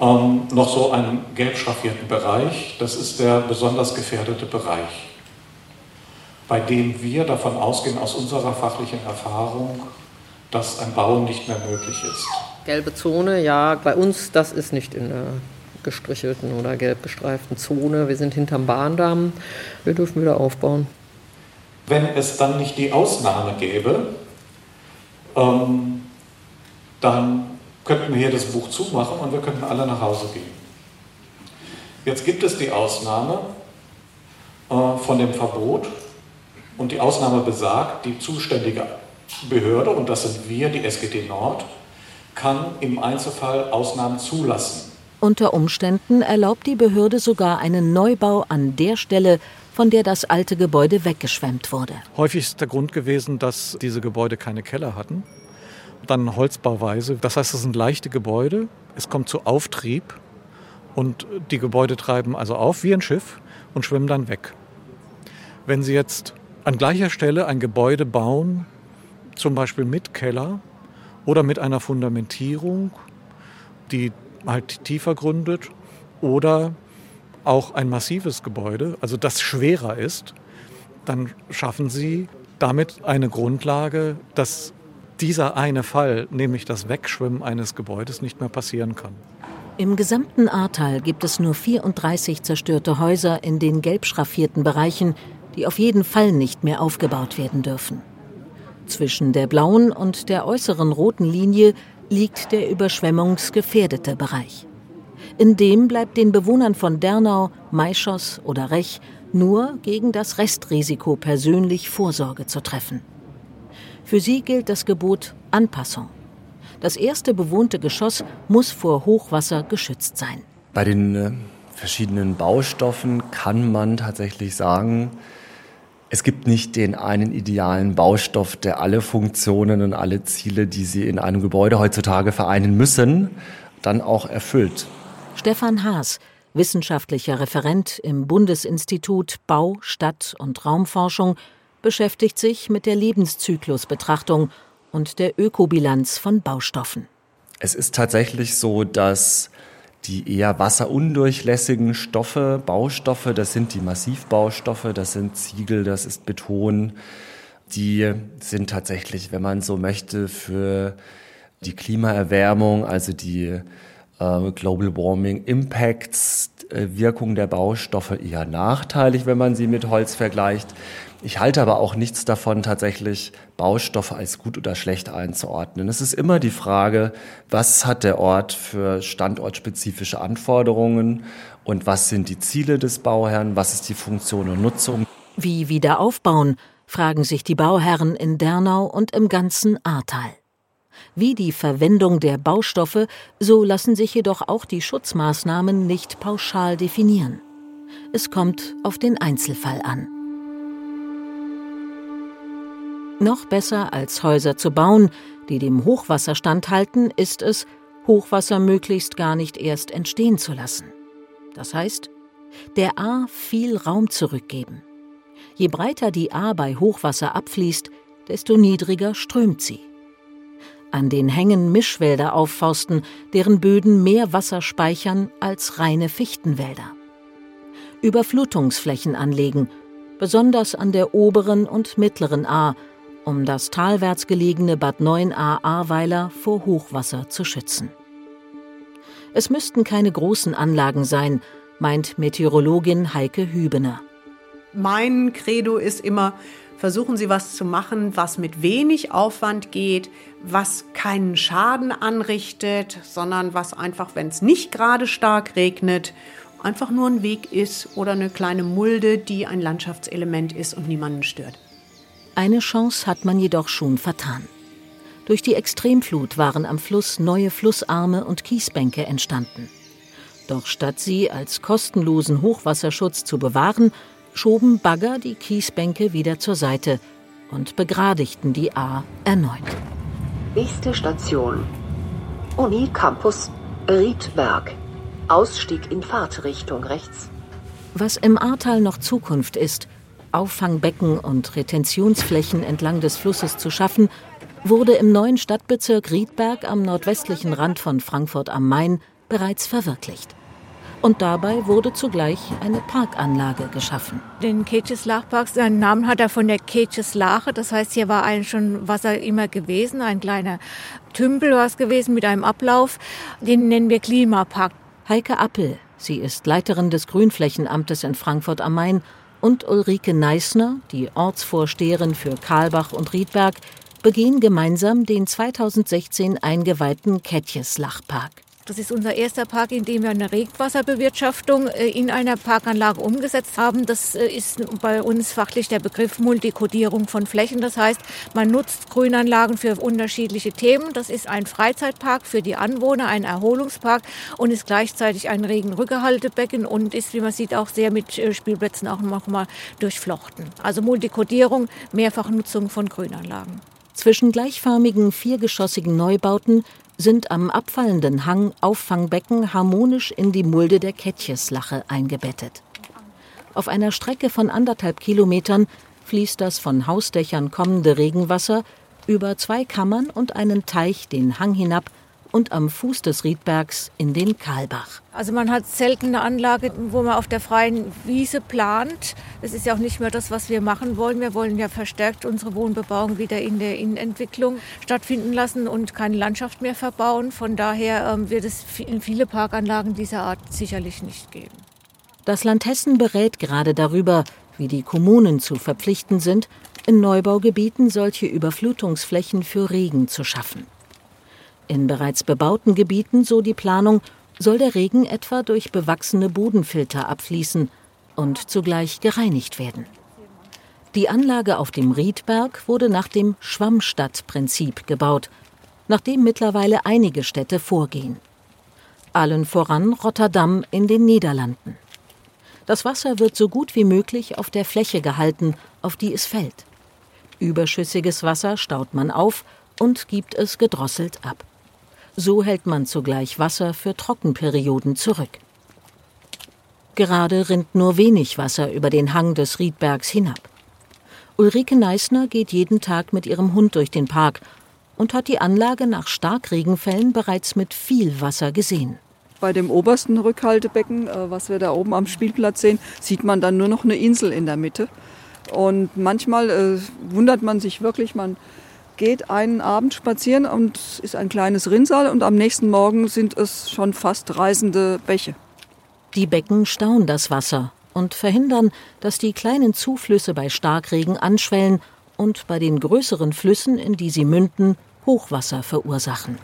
ähm, noch so einen gelb schraffierten Bereich. Das ist der besonders gefährdete Bereich bei dem wir davon ausgehen, aus unserer fachlichen Erfahrung, dass ein Bauen nicht mehr möglich ist.
Gelbe Zone, ja, bei uns, das ist nicht in der gestrichelten oder gelb gestreiften Zone. Wir sind hinterm Bahndamm. Wir dürfen wieder aufbauen.
Wenn es dann nicht die Ausnahme gäbe, ähm, dann könnten wir hier das Buch zumachen und wir könnten alle nach Hause gehen. Jetzt gibt es die Ausnahme äh, von dem Verbot und die Ausnahme besagt, die zuständige Behörde, und das sind wir, die SGD Nord, kann im Einzelfall Ausnahmen zulassen.
Unter Umständen erlaubt die Behörde sogar einen Neubau an der Stelle, von der das alte Gebäude weggeschwemmt wurde.
Häufig ist der Grund gewesen, dass diese Gebäude keine Keller hatten. Dann Holzbauweise. Das heißt, es sind leichte Gebäude. Es kommt zu Auftrieb und die Gebäude treiben also auf wie ein Schiff und schwimmen dann weg. Wenn Sie jetzt an gleicher Stelle ein Gebäude bauen, zum Beispiel mit Keller,
oder mit einer Fundamentierung, die halt tiefer gründet oder auch ein massives Gebäude, also das schwerer ist, dann schaffen sie damit eine Grundlage, dass dieser eine Fall, nämlich das Wegschwimmen eines Gebäudes, nicht mehr passieren kann.
Im gesamten Ahrtal gibt es nur 34 zerstörte Häuser in den gelb schraffierten Bereichen, die auf jeden Fall nicht mehr aufgebaut werden dürfen. Zwischen der blauen und der äußeren roten Linie liegt der überschwemmungsgefährdete Bereich. In dem bleibt den Bewohnern von Dernau, Maischoss oder Rech nur gegen das Restrisiko persönlich Vorsorge zu treffen. Für sie gilt das Gebot Anpassung. Das erste bewohnte Geschoss muss vor Hochwasser geschützt sein.
Bei den äh, verschiedenen Baustoffen kann man tatsächlich sagen, es gibt nicht den einen idealen Baustoff, der alle Funktionen und alle Ziele, die sie in einem Gebäude heutzutage vereinen müssen, dann auch erfüllt.
Stefan Haas, wissenschaftlicher Referent im Bundesinstitut Bau, Stadt und Raumforschung, beschäftigt sich mit der Lebenszyklusbetrachtung und der Ökobilanz von Baustoffen.
Es ist tatsächlich so, dass die eher wasserundurchlässigen Stoffe, Baustoffe, das sind die Massivbaustoffe, das sind Ziegel, das ist Beton, die sind tatsächlich, wenn man so möchte, für die Klimaerwärmung, also die äh, Global Warming Impacts, Wirkung der Baustoffe eher nachteilig, wenn man sie mit Holz vergleicht. Ich halte aber auch nichts davon, tatsächlich Baustoffe als gut oder schlecht einzuordnen. Es ist immer die Frage, was hat der Ort für standortspezifische Anforderungen und was sind die Ziele des Bauherrn, was ist die Funktion und Nutzung.
Wie wieder aufbauen, fragen sich die Bauherren in Dernau und im ganzen Ahrtal. Wie die Verwendung der Baustoffe, so lassen sich jedoch auch die Schutzmaßnahmen nicht pauschal definieren. Es kommt auf den Einzelfall an. Noch besser als Häuser zu bauen, die dem Hochwasser standhalten, ist es, Hochwasser möglichst gar nicht erst entstehen zu lassen. Das heißt, der A viel Raum zurückgeben. Je breiter die A bei Hochwasser abfließt, desto niedriger strömt sie. An den Hängen Mischwälder aufforsten, deren Böden mehr Wasser speichern als reine Fichtenwälder. Überflutungsflächen anlegen, besonders an der oberen und mittleren A, um das talwärts gelegene Bad 9a Ahrweiler vor Hochwasser zu schützen. Es müssten keine großen Anlagen sein, meint Meteorologin Heike Hübener.
Mein Credo ist immer, versuchen Sie was zu machen, was mit wenig Aufwand geht, was keinen Schaden anrichtet, sondern was einfach, wenn es nicht gerade stark regnet, einfach nur ein Weg ist oder eine kleine Mulde, die ein Landschaftselement ist und niemanden stört.
Eine Chance hat man jedoch schon vertan. Durch die Extremflut waren am Fluss neue Flussarme und Kiesbänke entstanden. Doch statt sie als kostenlosen Hochwasserschutz zu bewahren, schoben Bagger die Kiesbänke wieder zur Seite und begradigten die A erneut.
Nächste Station. Uni Campus Riedberg. Ausstieg in Fahrtrichtung rechts.
Was im Ahrtal noch Zukunft ist, Auffangbecken und Retentionsflächen entlang des Flusses zu schaffen, wurde im neuen Stadtbezirk Riedberg am nordwestlichen Rand von Frankfurt am Main bereits verwirklicht. Und dabei wurde zugleich eine Parkanlage geschaffen.
Den Kecheslachpark, seinen Namen hat er von der Kecheslache. Das heißt, hier war eigentlich schon Wasser immer gewesen, ein kleiner Tümpel war es gewesen mit einem Ablauf. Den nennen wir Klimapark.
Heike Appel, sie ist Leiterin des Grünflächenamtes in Frankfurt am Main und Ulrike Neisner, die Ortsvorsteherin für Karlbach und Riedberg, begehen gemeinsam den 2016 eingeweihten Ketjeslachpark.
Das ist unser erster Park, in dem wir eine Regenwasserbewirtschaftung äh, in einer Parkanlage umgesetzt haben. Das äh, ist bei uns fachlich der Begriff Multikodierung von Flächen. Das heißt, man nutzt Grünanlagen für unterschiedliche Themen. Das ist ein Freizeitpark für die Anwohner, ein Erholungspark und ist gleichzeitig ein Regenrückerhaltebecken und ist, wie man sieht, auch sehr mit äh, Spielplätzen auch nochmal durchflochten. Also Multikodierung, Mehrfachnutzung von Grünanlagen.
Zwischen gleichförmigen viergeschossigen Neubauten sind am abfallenden Hang Auffangbecken harmonisch in die Mulde der Ketcheslache eingebettet. Auf einer Strecke von anderthalb Kilometern fließt das von Hausdächern kommende Regenwasser über zwei Kammern und einen Teich den Hang hinab und am Fuß des Riedbergs in den Kahlbach.
Also man hat selten eine Anlage, wo man auf der freien Wiese plant. Das ist ja auch nicht mehr das, was wir machen wollen. Wir wollen ja verstärkt unsere Wohnbebauung wieder in der Innenentwicklung stattfinden lassen und keine Landschaft mehr verbauen. Von daher ähm, wird es in viele Parkanlagen dieser Art sicherlich nicht geben.
Das Land Hessen berät gerade darüber, wie die Kommunen zu verpflichten sind, in Neubaugebieten solche Überflutungsflächen für Regen zu schaffen. In bereits bebauten Gebieten, so die Planung, soll der Regen etwa durch bewachsene Bodenfilter abfließen und zugleich gereinigt werden. Die Anlage auf dem Riedberg wurde nach dem Schwammstadtprinzip gebaut, nach dem mittlerweile einige Städte vorgehen. Allen voran Rotterdam in den Niederlanden. Das Wasser wird so gut wie möglich auf der Fläche gehalten, auf die es fällt. Überschüssiges Wasser staut man auf und gibt es gedrosselt ab. So hält man zugleich Wasser für Trockenperioden zurück. Gerade rinnt nur wenig Wasser über den Hang des Riedbergs hinab. Ulrike Neisner geht jeden Tag mit ihrem Hund durch den Park und hat die Anlage nach Starkregenfällen bereits mit viel Wasser gesehen.
Bei dem obersten Rückhaltebecken, äh, was wir da oben am Spielplatz sehen, sieht man dann nur noch eine Insel in der Mitte. Und manchmal äh, wundert man sich wirklich, man geht einen Abend spazieren und ist ein kleines Rinnsal und am nächsten Morgen sind es schon fast reißende Bäche.
Die Becken stauen das Wasser und verhindern, dass die kleinen Zuflüsse bei Starkregen anschwellen und bei den größeren Flüssen, in die sie münden, Hochwasser verursachen.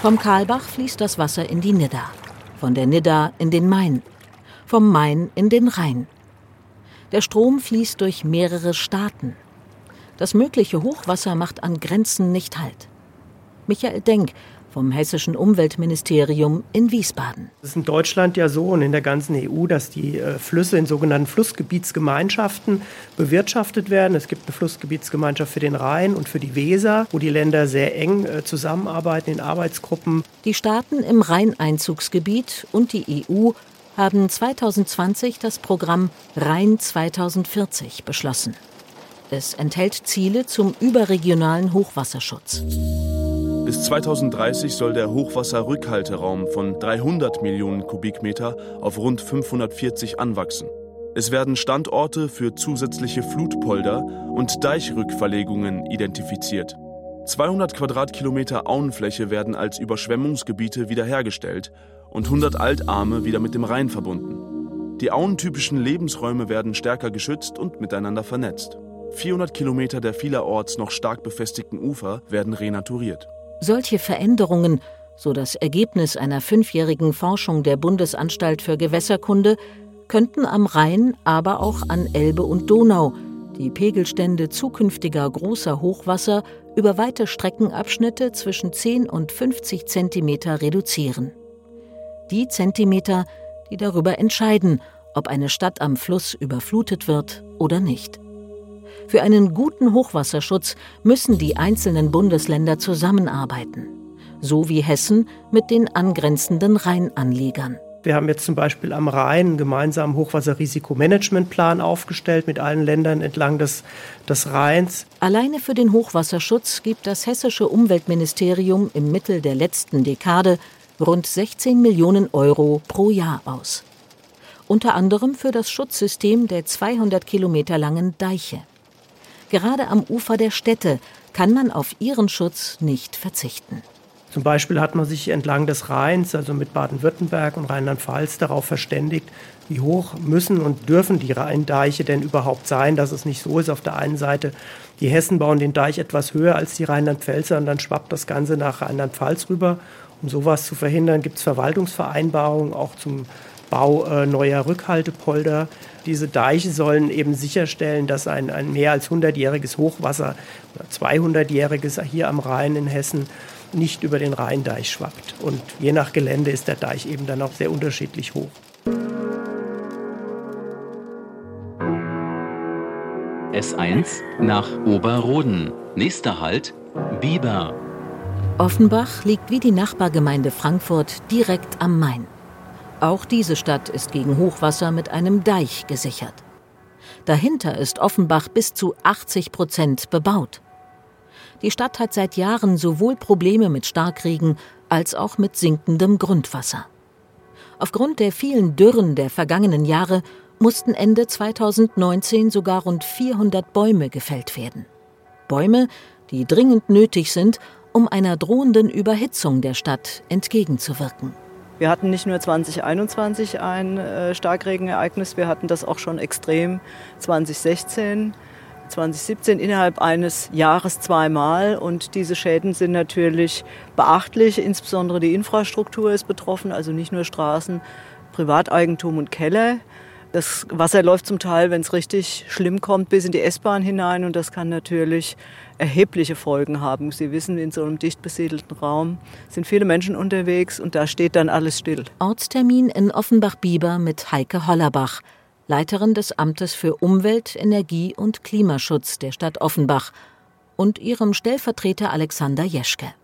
Vom Karlbach fließt das Wasser in die Nidda, von der Nidda in den Main, vom Main in den Rhein. Der Strom fließt durch mehrere Staaten. Das mögliche Hochwasser macht an Grenzen nicht Halt. Michael Denk vom Hessischen Umweltministerium in Wiesbaden.
Es ist in Deutschland ja so und in der ganzen EU, dass die äh, Flüsse in sogenannten Flussgebietsgemeinschaften bewirtschaftet werden. Es gibt eine Flussgebietsgemeinschaft für den Rhein und für die Weser, wo die Länder sehr eng äh, zusammenarbeiten in Arbeitsgruppen.
Die Staaten im Rheineinzugsgebiet und die EU haben 2020 das Programm Rhein 2040 beschlossen. Es enthält Ziele zum überregionalen Hochwasserschutz.
Bis 2030 soll der Hochwasserrückhalteraum von 300 Millionen Kubikmeter auf rund 540 anwachsen. Es werden Standorte für zusätzliche Flutpolder und Deichrückverlegungen identifiziert. 200 Quadratkilometer Auenfläche werden als Überschwemmungsgebiete wiederhergestellt und 100 Altarme wieder mit dem Rhein verbunden. Die auentypischen Lebensräume werden stärker geschützt und miteinander vernetzt. 400 Kilometer der vielerorts noch stark befestigten Ufer werden renaturiert.
Solche Veränderungen, so das Ergebnis einer fünfjährigen Forschung der Bundesanstalt für Gewässerkunde, könnten am Rhein, aber auch an Elbe und Donau die Pegelstände zukünftiger großer Hochwasser über weite Streckenabschnitte zwischen 10 und 50 Zentimeter reduzieren. Die Zentimeter, die darüber entscheiden, ob eine Stadt am Fluss überflutet wird oder nicht. Für einen guten Hochwasserschutz müssen die einzelnen Bundesländer zusammenarbeiten, so wie Hessen mit den angrenzenden Rheinanlegern.
Wir haben jetzt zum Beispiel am Rhein einen gemeinsamen Hochwasserrisikomanagementplan aufgestellt mit allen Ländern entlang des, des Rheins.
Alleine für den Hochwasserschutz gibt das hessische Umweltministerium im Mittel der letzten Dekade rund 16 Millionen Euro pro Jahr aus. Unter anderem für das Schutzsystem der 200 Kilometer langen Deiche. Gerade am Ufer der Städte kann man auf ihren Schutz nicht verzichten.
Zum Beispiel hat man sich entlang des Rheins, also mit Baden-Württemberg und Rheinland-Pfalz, darauf verständigt, wie hoch müssen und dürfen die Rheindeiche denn überhaupt sein, dass es nicht so ist. Auf der einen Seite, die Hessen bauen den Deich etwas höher als die Rheinland-Pfälzer und dann schwappt das Ganze nach Rheinland-Pfalz rüber. Um sowas zu verhindern, gibt es Verwaltungsvereinbarungen auch zum Bau äh, neuer Rückhaltepolder. Diese Deiche sollen eben sicherstellen, dass ein, ein mehr als 100-jähriges Hochwasser oder 200-jähriges hier am Rhein in Hessen nicht über den Rheindeich schwappt. Und je nach Gelände ist der Deich eben dann auch sehr unterschiedlich hoch.
S1 nach Oberroden. Nächster Halt Biber.
Offenbach liegt wie die Nachbargemeinde Frankfurt direkt am Main. Auch diese Stadt ist gegen Hochwasser mit einem Deich gesichert. Dahinter ist Offenbach bis zu 80 Prozent bebaut. Die Stadt hat seit Jahren sowohl Probleme mit Starkregen als auch mit sinkendem Grundwasser. Aufgrund der vielen Dürren der vergangenen Jahre mussten Ende 2019 sogar rund 400 Bäume gefällt werden. Bäume, die dringend nötig sind, um einer drohenden Überhitzung der Stadt entgegenzuwirken.
Wir hatten nicht nur 2021 ein äh, Starkregenereignis, wir hatten das auch schon extrem 2016, 2017 innerhalb eines Jahres zweimal. Und diese Schäden sind natürlich beachtlich. Insbesondere die Infrastruktur ist betroffen, also nicht nur Straßen, Privateigentum und Keller. Das Wasser läuft zum Teil, wenn es richtig schlimm kommt, bis in die S-Bahn hinein und das kann natürlich erhebliche Folgen haben. Sie wissen, in so einem dicht besiedelten Raum sind viele Menschen unterwegs und da steht dann alles still.
Ortstermin in Offenbach-Bieber mit Heike Hollerbach, Leiterin des Amtes für Umwelt, Energie und Klimaschutz der Stadt Offenbach und ihrem Stellvertreter Alexander Jeschke.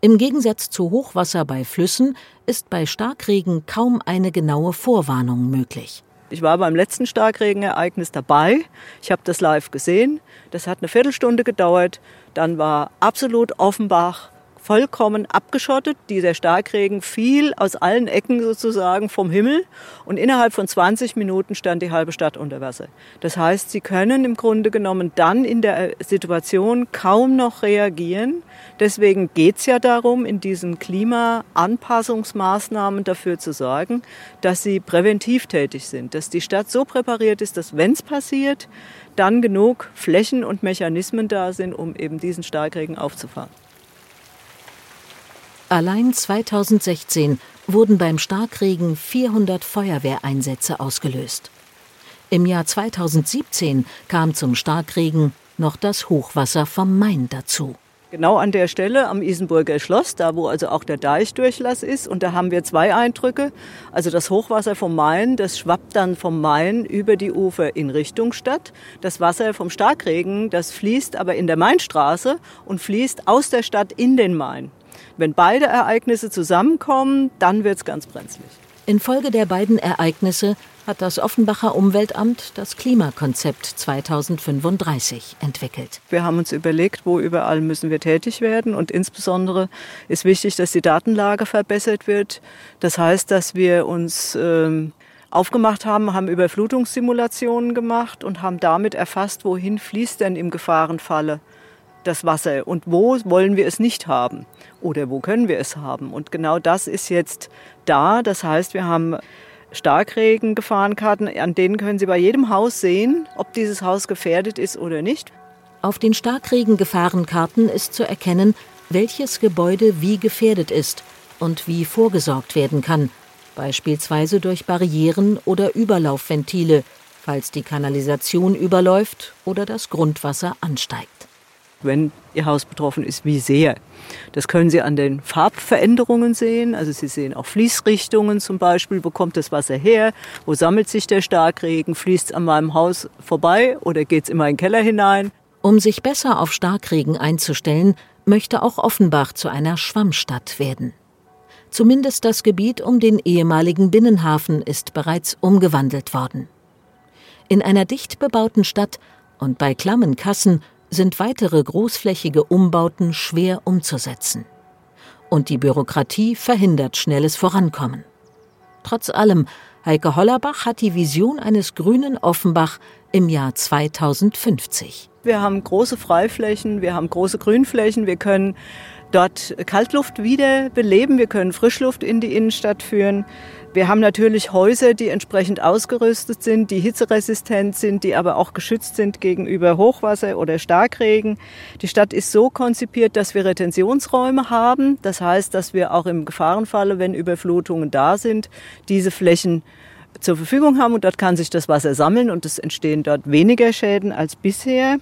Im Gegensatz zu Hochwasser bei Flüssen ist bei Starkregen kaum eine genaue Vorwarnung möglich.
Ich war beim letzten Starkregenereignis dabei. Ich habe das live gesehen. Das hat eine Viertelstunde gedauert. Dann war absolut Offenbach vollkommen abgeschottet. Dieser Starkregen fiel aus allen Ecken sozusagen vom Himmel und innerhalb von 20 Minuten stand die halbe Stadt unter Wasser. Das heißt, sie können im Grunde genommen dann in der Situation kaum noch reagieren. Deswegen geht es ja darum, in diesen Klimaanpassungsmaßnahmen dafür zu sorgen, dass sie präventiv tätig sind, dass die Stadt so präpariert ist, dass wenn es passiert, dann genug Flächen und Mechanismen da sind, um eben diesen Starkregen aufzufahren.
Allein 2016 wurden beim Starkregen 400 Feuerwehreinsätze ausgelöst. Im Jahr 2017 kam zum Starkregen noch das Hochwasser vom Main dazu.
Genau an der Stelle am Isenburger Schloss, da wo also auch der Deichdurchlass ist. Und da haben wir zwei Eindrücke. Also das Hochwasser vom Main, das schwappt dann vom Main über die Ufer in Richtung Stadt. Das Wasser vom Starkregen, das fließt aber in der Mainstraße und fließt aus der Stadt in den Main. Wenn beide Ereignisse zusammenkommen, dann wird es ganz brenzlig.
Infolge der beiden Ereignisse hat das Offenbacher Umweltamt das Klimakonzept 2035 entwickelt.
Wir haben uns überlegt, wo überall müssen wir tätig werden und insbesondere ist wichtig, dass die Datenlage verbessert wird. Das heißt, dass wir uns ähm, aufgemacht haben, haben Überflutungssimulationen gemacht und haben damit erfasst, wohin fließt denn im Gefahrenfalle das Wasser und wo wollen wir es nicht haben oder wo können wir es haben. Und genau das ist jetzt da. Das heißt, wir haben Starkregen-Gefahrenkarten, an denen können Sie bei jedem Haus sehen, ob dieses Haus gefährdet ist oder nicht.
Auf den Starkregen-Gefahrenkarten ist zu erkennen, welches Gebäude wie gefährdet ist und wie vorgesorgt werden kann, beispielsweise durch Barrieren oder Überlaufventile, falls die Kanalisation überläuft oder das Grundwasser ansteigt
wenn Ihr Haus betroffen ist, wie sehr. Das können Sie an den Farbveränderungen sehen. Also Sie sehen auch Fließrichtungen zum Beispiel. Wo kommt das Wasser her? Wo sammelt sich der Starkregen? Fließt es an meinem Haus vorbei oder geht es in den Keller hinein?
Um sich besser auf Starkregen einzustellen, möchte auch Offenbach zu einer Schwammstadt werden. Zumindest das Gebiet um den ehemaligen Binnenhafen ist bereits umgewandelt worden. In einer dicht bebauten Stadt und bei klammen Kassen sind weitere großflächige Umbauten schwer umzusetzen. Und die Bürokratie verhindert schnelles Vorankommen. Trotz allem, Heike Hollerbach hat die Vision eines grünen Offenbach im Jahr 2050.
Wir haben große Freiflächen, wir haben große Grünflächen, wir können dort Kaltluft wieder beleben, wir können Frischluft in die Innenstadt führen. Wir haben natürlich Häuser, die entsprechend ausgerüstet sind, die hitzeresistent sind, die aber auch geschützt sind gegenüber Hochwasser oder Starkregen. Die Stadt ist so konzipiert, dass wir Retentionsräume haben. Das heißt, dass wir auch im Gefahrenfalle, wenn Überflutungen da sind, diese Flächen zur Verfügung haben und dort kann sich das Wasser sammeln und es entstehen dort weniger Schäden als bisher.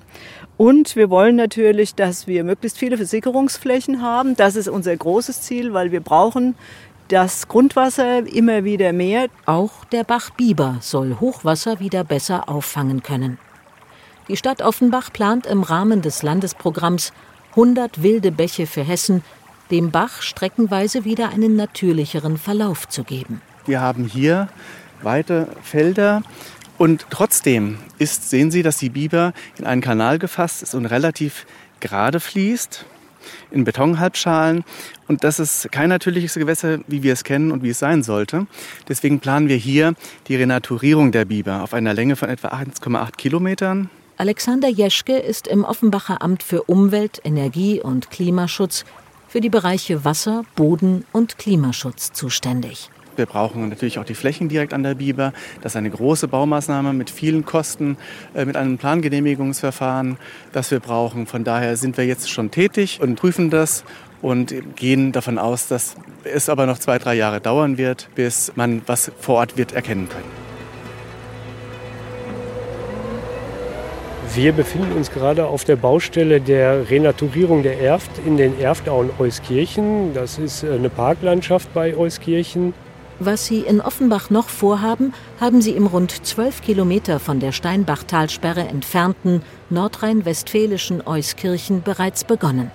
Und wir wollen natürlich, dass wir möglichst viele Versickerungsflächen haben. Das ist unser großes Ziel, weil wir brauchen das Grundwasser immer wieder mehr.
Auch der Bach Biber soll Hochwasser wieder besser auffangen können. Die Stadt Offenbach plant im Rahmen des Landesprogramms 100 wilde Bäche für Hessen, dem Bach streckenweise wieder einen natürlicheren Verlauf zu geben.
Wir haben hier weite Felder Und trotzdem ist, sehen Sie, dass die Biber in einen Kanal gefasst ist und relativ gerade fließt in Betonhalbschalen. Und das ist kein natürliches Gewässer, wie wir es kennen und wie es sein sollte. Deswegen planen wir hier die Renaturierung der Biber auf einer Länge von etwa 1,8 Kilometern.
Alexander Jeschke ist im Offenbacher Amt für Umwelt, Energie und Klimaschutz für die Bereiche Wasser, Boden und Klimaschutz zuständig.
Wir brauchen natürlich auch die Flächen direkt an der Biber. Das ist eine große Baumaßnahme mit vielen Kosten, äh, mit einem Plangenehmigungsverfahren, das wir brauchen. Von daher sind wir jetzt schon tätig und prüfen das und gehen davon aus, dass es aber noch zwei, drei Jahre dauern wird, bis man was vor Ort wird erkennen können.
Wir befinden uns gerade auf der Baustelle der Renaturierung der Erft in den Erftauen Euskirchen. Das ist äh, eine Parklandschaft bei Euskirchen.
Was Sie in Offenbach noch vorhaben, haben Sie im rund zwölf Kilometer von der Steinbachtalsperre entfernten nordrhein-westfälischen Euskirchen bereits begonnen.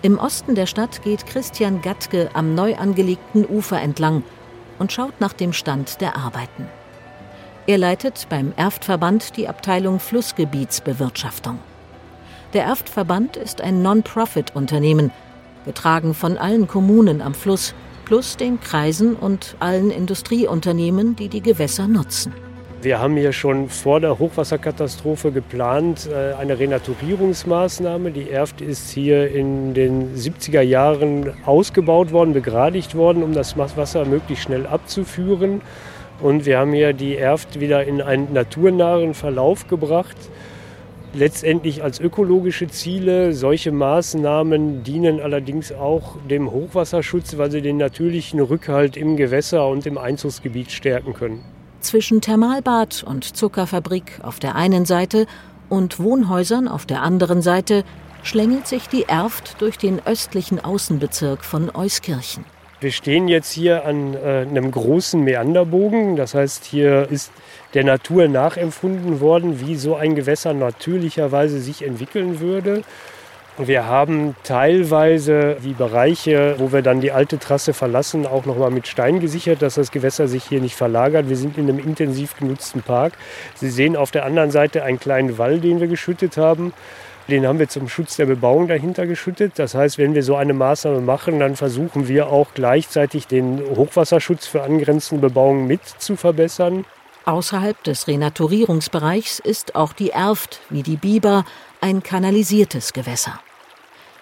Im Osten der Stadt geht Christian Gatke am neu angelegten Ufer entlang und schaut nach dem Stand der Arbeiten. Er leitet beim Erftverband die Abteilung Flussgebietsbewirtschaftung. Der Erftverband ist ein Non-Profit-Unternehmen, getragen von allen Kommunen am Fluss plus den Kreisen und allen Industrieunternehmen, die die Gewässer nutzen.
Wir haben hier schon vor der Hochwasserkatastrophe geplant, äh, eine Renaturierungsmaßnahme. Die Erft ist hier in den 70er Jahren ausgebaut worden, begradigt worden, um das Wasser möglichst schnell abzuführen. Und wir haben hier die Erft wieder in einen naturnahen Verlauf gebracht letztendlich als ökologische Ziele. Solche Maßnahmen dienen allerdings auch dem Hochwasserschutz, weil sie den natürlichen Rückhalt im Gewässer und im Einzugsgebiet stärken können.
Zwischen Thermalbad und Zuckerfabrik auf der einen Seite und Wohnhäusern auf der anderen Seite schlängelt sich die Erft durch den östlichen Außenbezirk von Euskirchen.
Wir stehen jetzt hier an äh, einem großen Meanderbogen. Das heißt, hier ist der Natur nachempfunden worden, wie so ein Gewässer natürlicherweise sich entwickeln würde. Und wir haben teilweise die Bereiche, wo wir dann die alte Trasse verlassen, auch nochmal mit Stein gesichert, dass das Gewässer sich hier nicht verlagert. Wir sind in einem intensiv genutzten Park. Sie sehen auf der anderen Seite einen kleinen Wall, den wir geschüttet haben. Den haben wir zum Schutz der Bebauung dahinter geschüttet. Das heißt, wenn wir so eine Maßnahme machen, dann versuchen wir auch gleichzeitig den Hochwasserschutz für angrenzende Bebauung mit zu verbessern.
Außerhalb des Renaturierungsbereichs ist auch die Erft, wie die Biber, ein kanalisiertes Gewässer.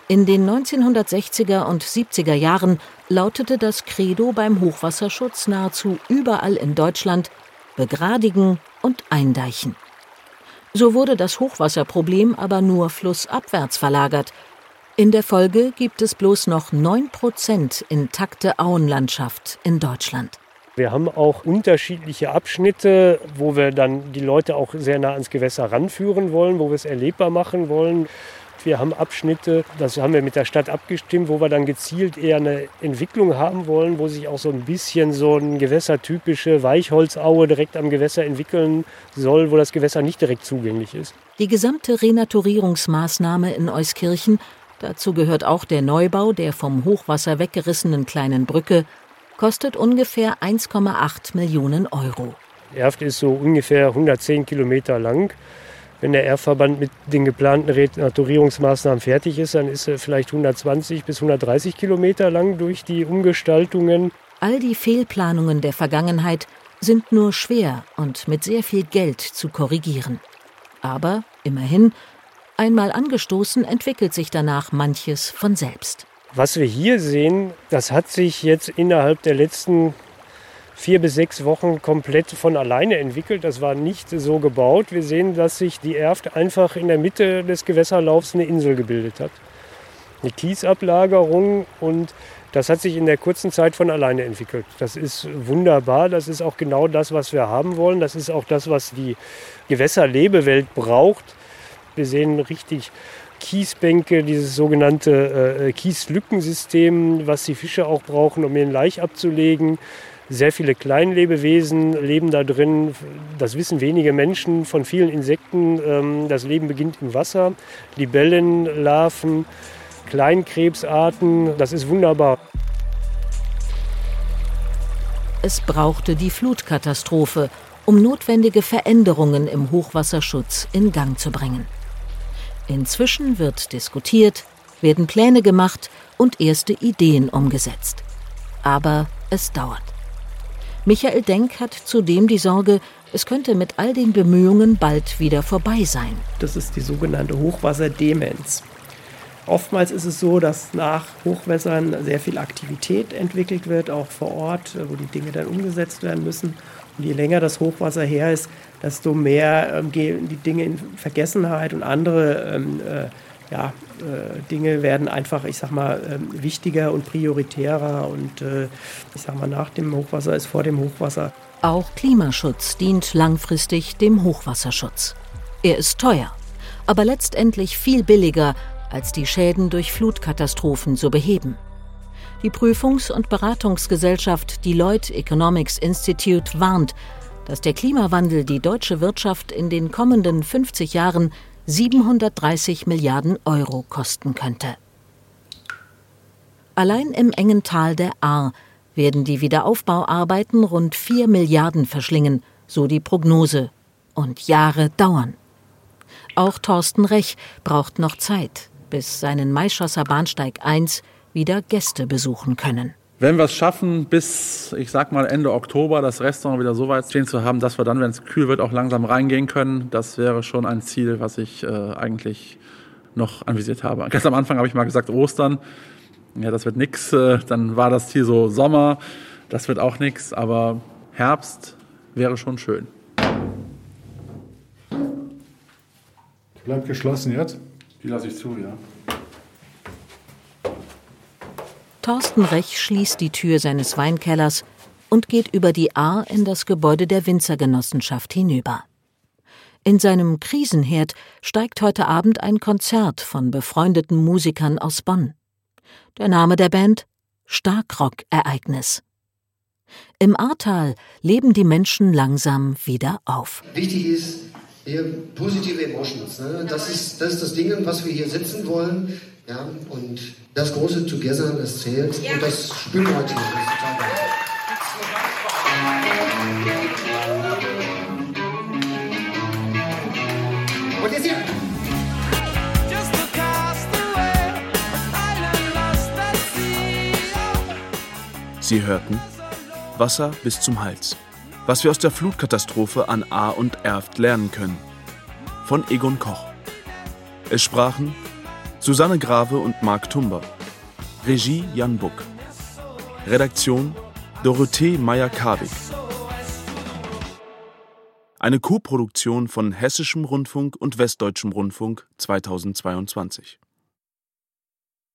In den 1960er und 70er Jahren lautete das Credo beim Hochwasserschutz nahezu überall in Deutschland begradigen und eindeichen. So wurde das Hochwasserproblem aber nur flussabwärts verlagert. In der Folge gibt es bloß noch 9 Prozent intakte Auenlandschaft in Deutschland.
Wir haben auch unterschiedliche Abschnitte, wo wir dann die Leute auch sehr nah ans Gewässer ranführen wollen, wo wir es erlebbar machen wollen. Wir haben Abschnitte, das haben wir mit der Stadt abgestimmt, wo wir dann gezielt eher eine Entwicklung haben wollen, wo sich auch so ein bisschen so eine gewässertypische Weichholzaue direkt am Gewässer entwickeln soll, wo das Gewässer nicht direkt zugänglich ist.
Die gesamte Renaturierungsmaßnahme in Euskirchen, dazu gehört auch der Neubau der vom Hochwasser weggerissenen kleinen Brücke, kostet ungefähr 1,8 Millionen Euro.
Erft ist so ungefähr 110 Kilometer lang. Wenn der Erftverband mit den geplanten Renaturierungsmaßnahmen fertig ist, dann ist er vielleicht 120 bis 130 Kilometer lang durch die Umgestaltungen.
All die Fehlplanungen der Vergangenheit sind nur schwer und mit sehr viel Geld zu korrigieren. Aber immerhin, einmal angestoßen, entwickelt sich danach manches von selbst.
Was wir hier sehen, das hat sich jetzt innerhalb der letzten vier bis sechs Wochen komplett von alleine entwickelt. Das war nicht so gebaut. Wir sehen, dass sich die Erft einfach in der Mitte des Gewässerlaufs eine Insel gebildet hat. Eine Kiesablagerung und das hat sich in der kurzen Zeit von alleine entwickelt. Das ist wunderbar. Das ist auch genau das, was wir haben wollen. Das ist auch das, was die Gewässerlebewelt braucht. Wir sehen richtig Kiesbänke, dieses sogenannte äh, Kieslückensystem, was die Fische auch brauchen, um ihren Laich abzulegen. Sehr viele Kleinlebewesen leben da drin. Das wissen wenige Menschen von vielen Insekten. Ähm, das Leben beginnt im Wasser. Libellen, Larven, Kleinkrebsarten. Das ist wunderbar.
Es brauchte die Flutkatastrophe, um notwendige Veränderungen im Hochwasserschutz in Gang zu bringen. Inzwischen wird diskutiert, werden Pläne gemacht und erste Ideen umgesetzt. Aber es dauert. Michael Denk hat zudem die Sorge, es könnte mit all den Bemühungen bald wieder vorbei sein.
Das ist die sogenannte Hochwasserdemenz. Oftmals ist es so, dass nach Hochwässern sehr viel Aktivität entwickelt wird, auch vor Ort, wo die Dinge dann umgesetzt werden müssen. Und je länger das Hochwasser her ist, desto mehr ähm, gehen die Dinge in Vergessenheit und andere ähm, äh, ja, äh, Dinge werden einfach, ich sag mal, äh, wichtiger und prioritärer. Und äh, ich sag mal, nach dem Hochwasser ist vor dem Hochwasser.
Auch Klimaschutz dient langfristig dem Hochwasserschutz. Er ist teuer, aber letztendlich viel billiger als die Schäden durch Flutkatastrophen zu beheben. Die Prüfungs- und Beratungsgesellschaft Deloitte Economics Institute warnt, dass der Klimawandel die deutsche Wirtschaft in den kommenden 50 Jahren 730 Milliarden Euro kosten könnte. Allein im engen Tal der Ahr werden die Wiederaufbauarbeiten rund 4 Milliarden verschlingen, so die Prognose, und Jahre dauern. Auch Thorsten Rech braucht noch Zeit, bis seinen Maischosser Bahnsteig 1 wieder Gäste besuchen können.
Wenn wir es schaffen, bis, ich sag mal, Ende Oktober das Restaurant wieder so weit stehen zu haben, dass wir dann, wenn es kühl wird, auch langsam reingehen können, das wäre schon ein Ziel, was ich äh, eigentlich noch anvisiert habe. Ganz am Anfang habe ich mal gesagt Ostern. Ja, das wird nix. Äh, dann war das Ziel so Sommer. Das wird auch nix. Aber Herbst wäre schon schön.
Bleibt geschlossen jetzt.
Die lasse ich zu, ja.
Thorsten Rech schließt die Tür seines Weinkellers und geht über die Ahr in das Gebäude der Winzergenossenschaft hinüber. In seinem Krisenherd steigt heute Abend ein Konzert von befreundeten Musikern aus Bonn. Der Name der Band Starkrock-Ereignis. Im Ahrtal leben die Menschen langsam wieder auf.
Wichtig ist, positive Emotions. Ne? Das, ist, das ist das Ding, was wir hier setzen wollen. Ja? Und das große Together, das zählt. Und das spüren wir heute noch. Und jetzt hier.
Sie hörten Wasser bis zum Hals. Was wir aus der Flutkatastrophe an Ahr und Erft lernen können. Von Egon Koch. Es sprachen Susanne Grave und Marc Tumber. Regie Jan Buck. Redaktion Dorothee Meyer-Karwig. Eine Koproduktion von Hessischem Rundfunk und Westdeutschem Rundfunk 2022.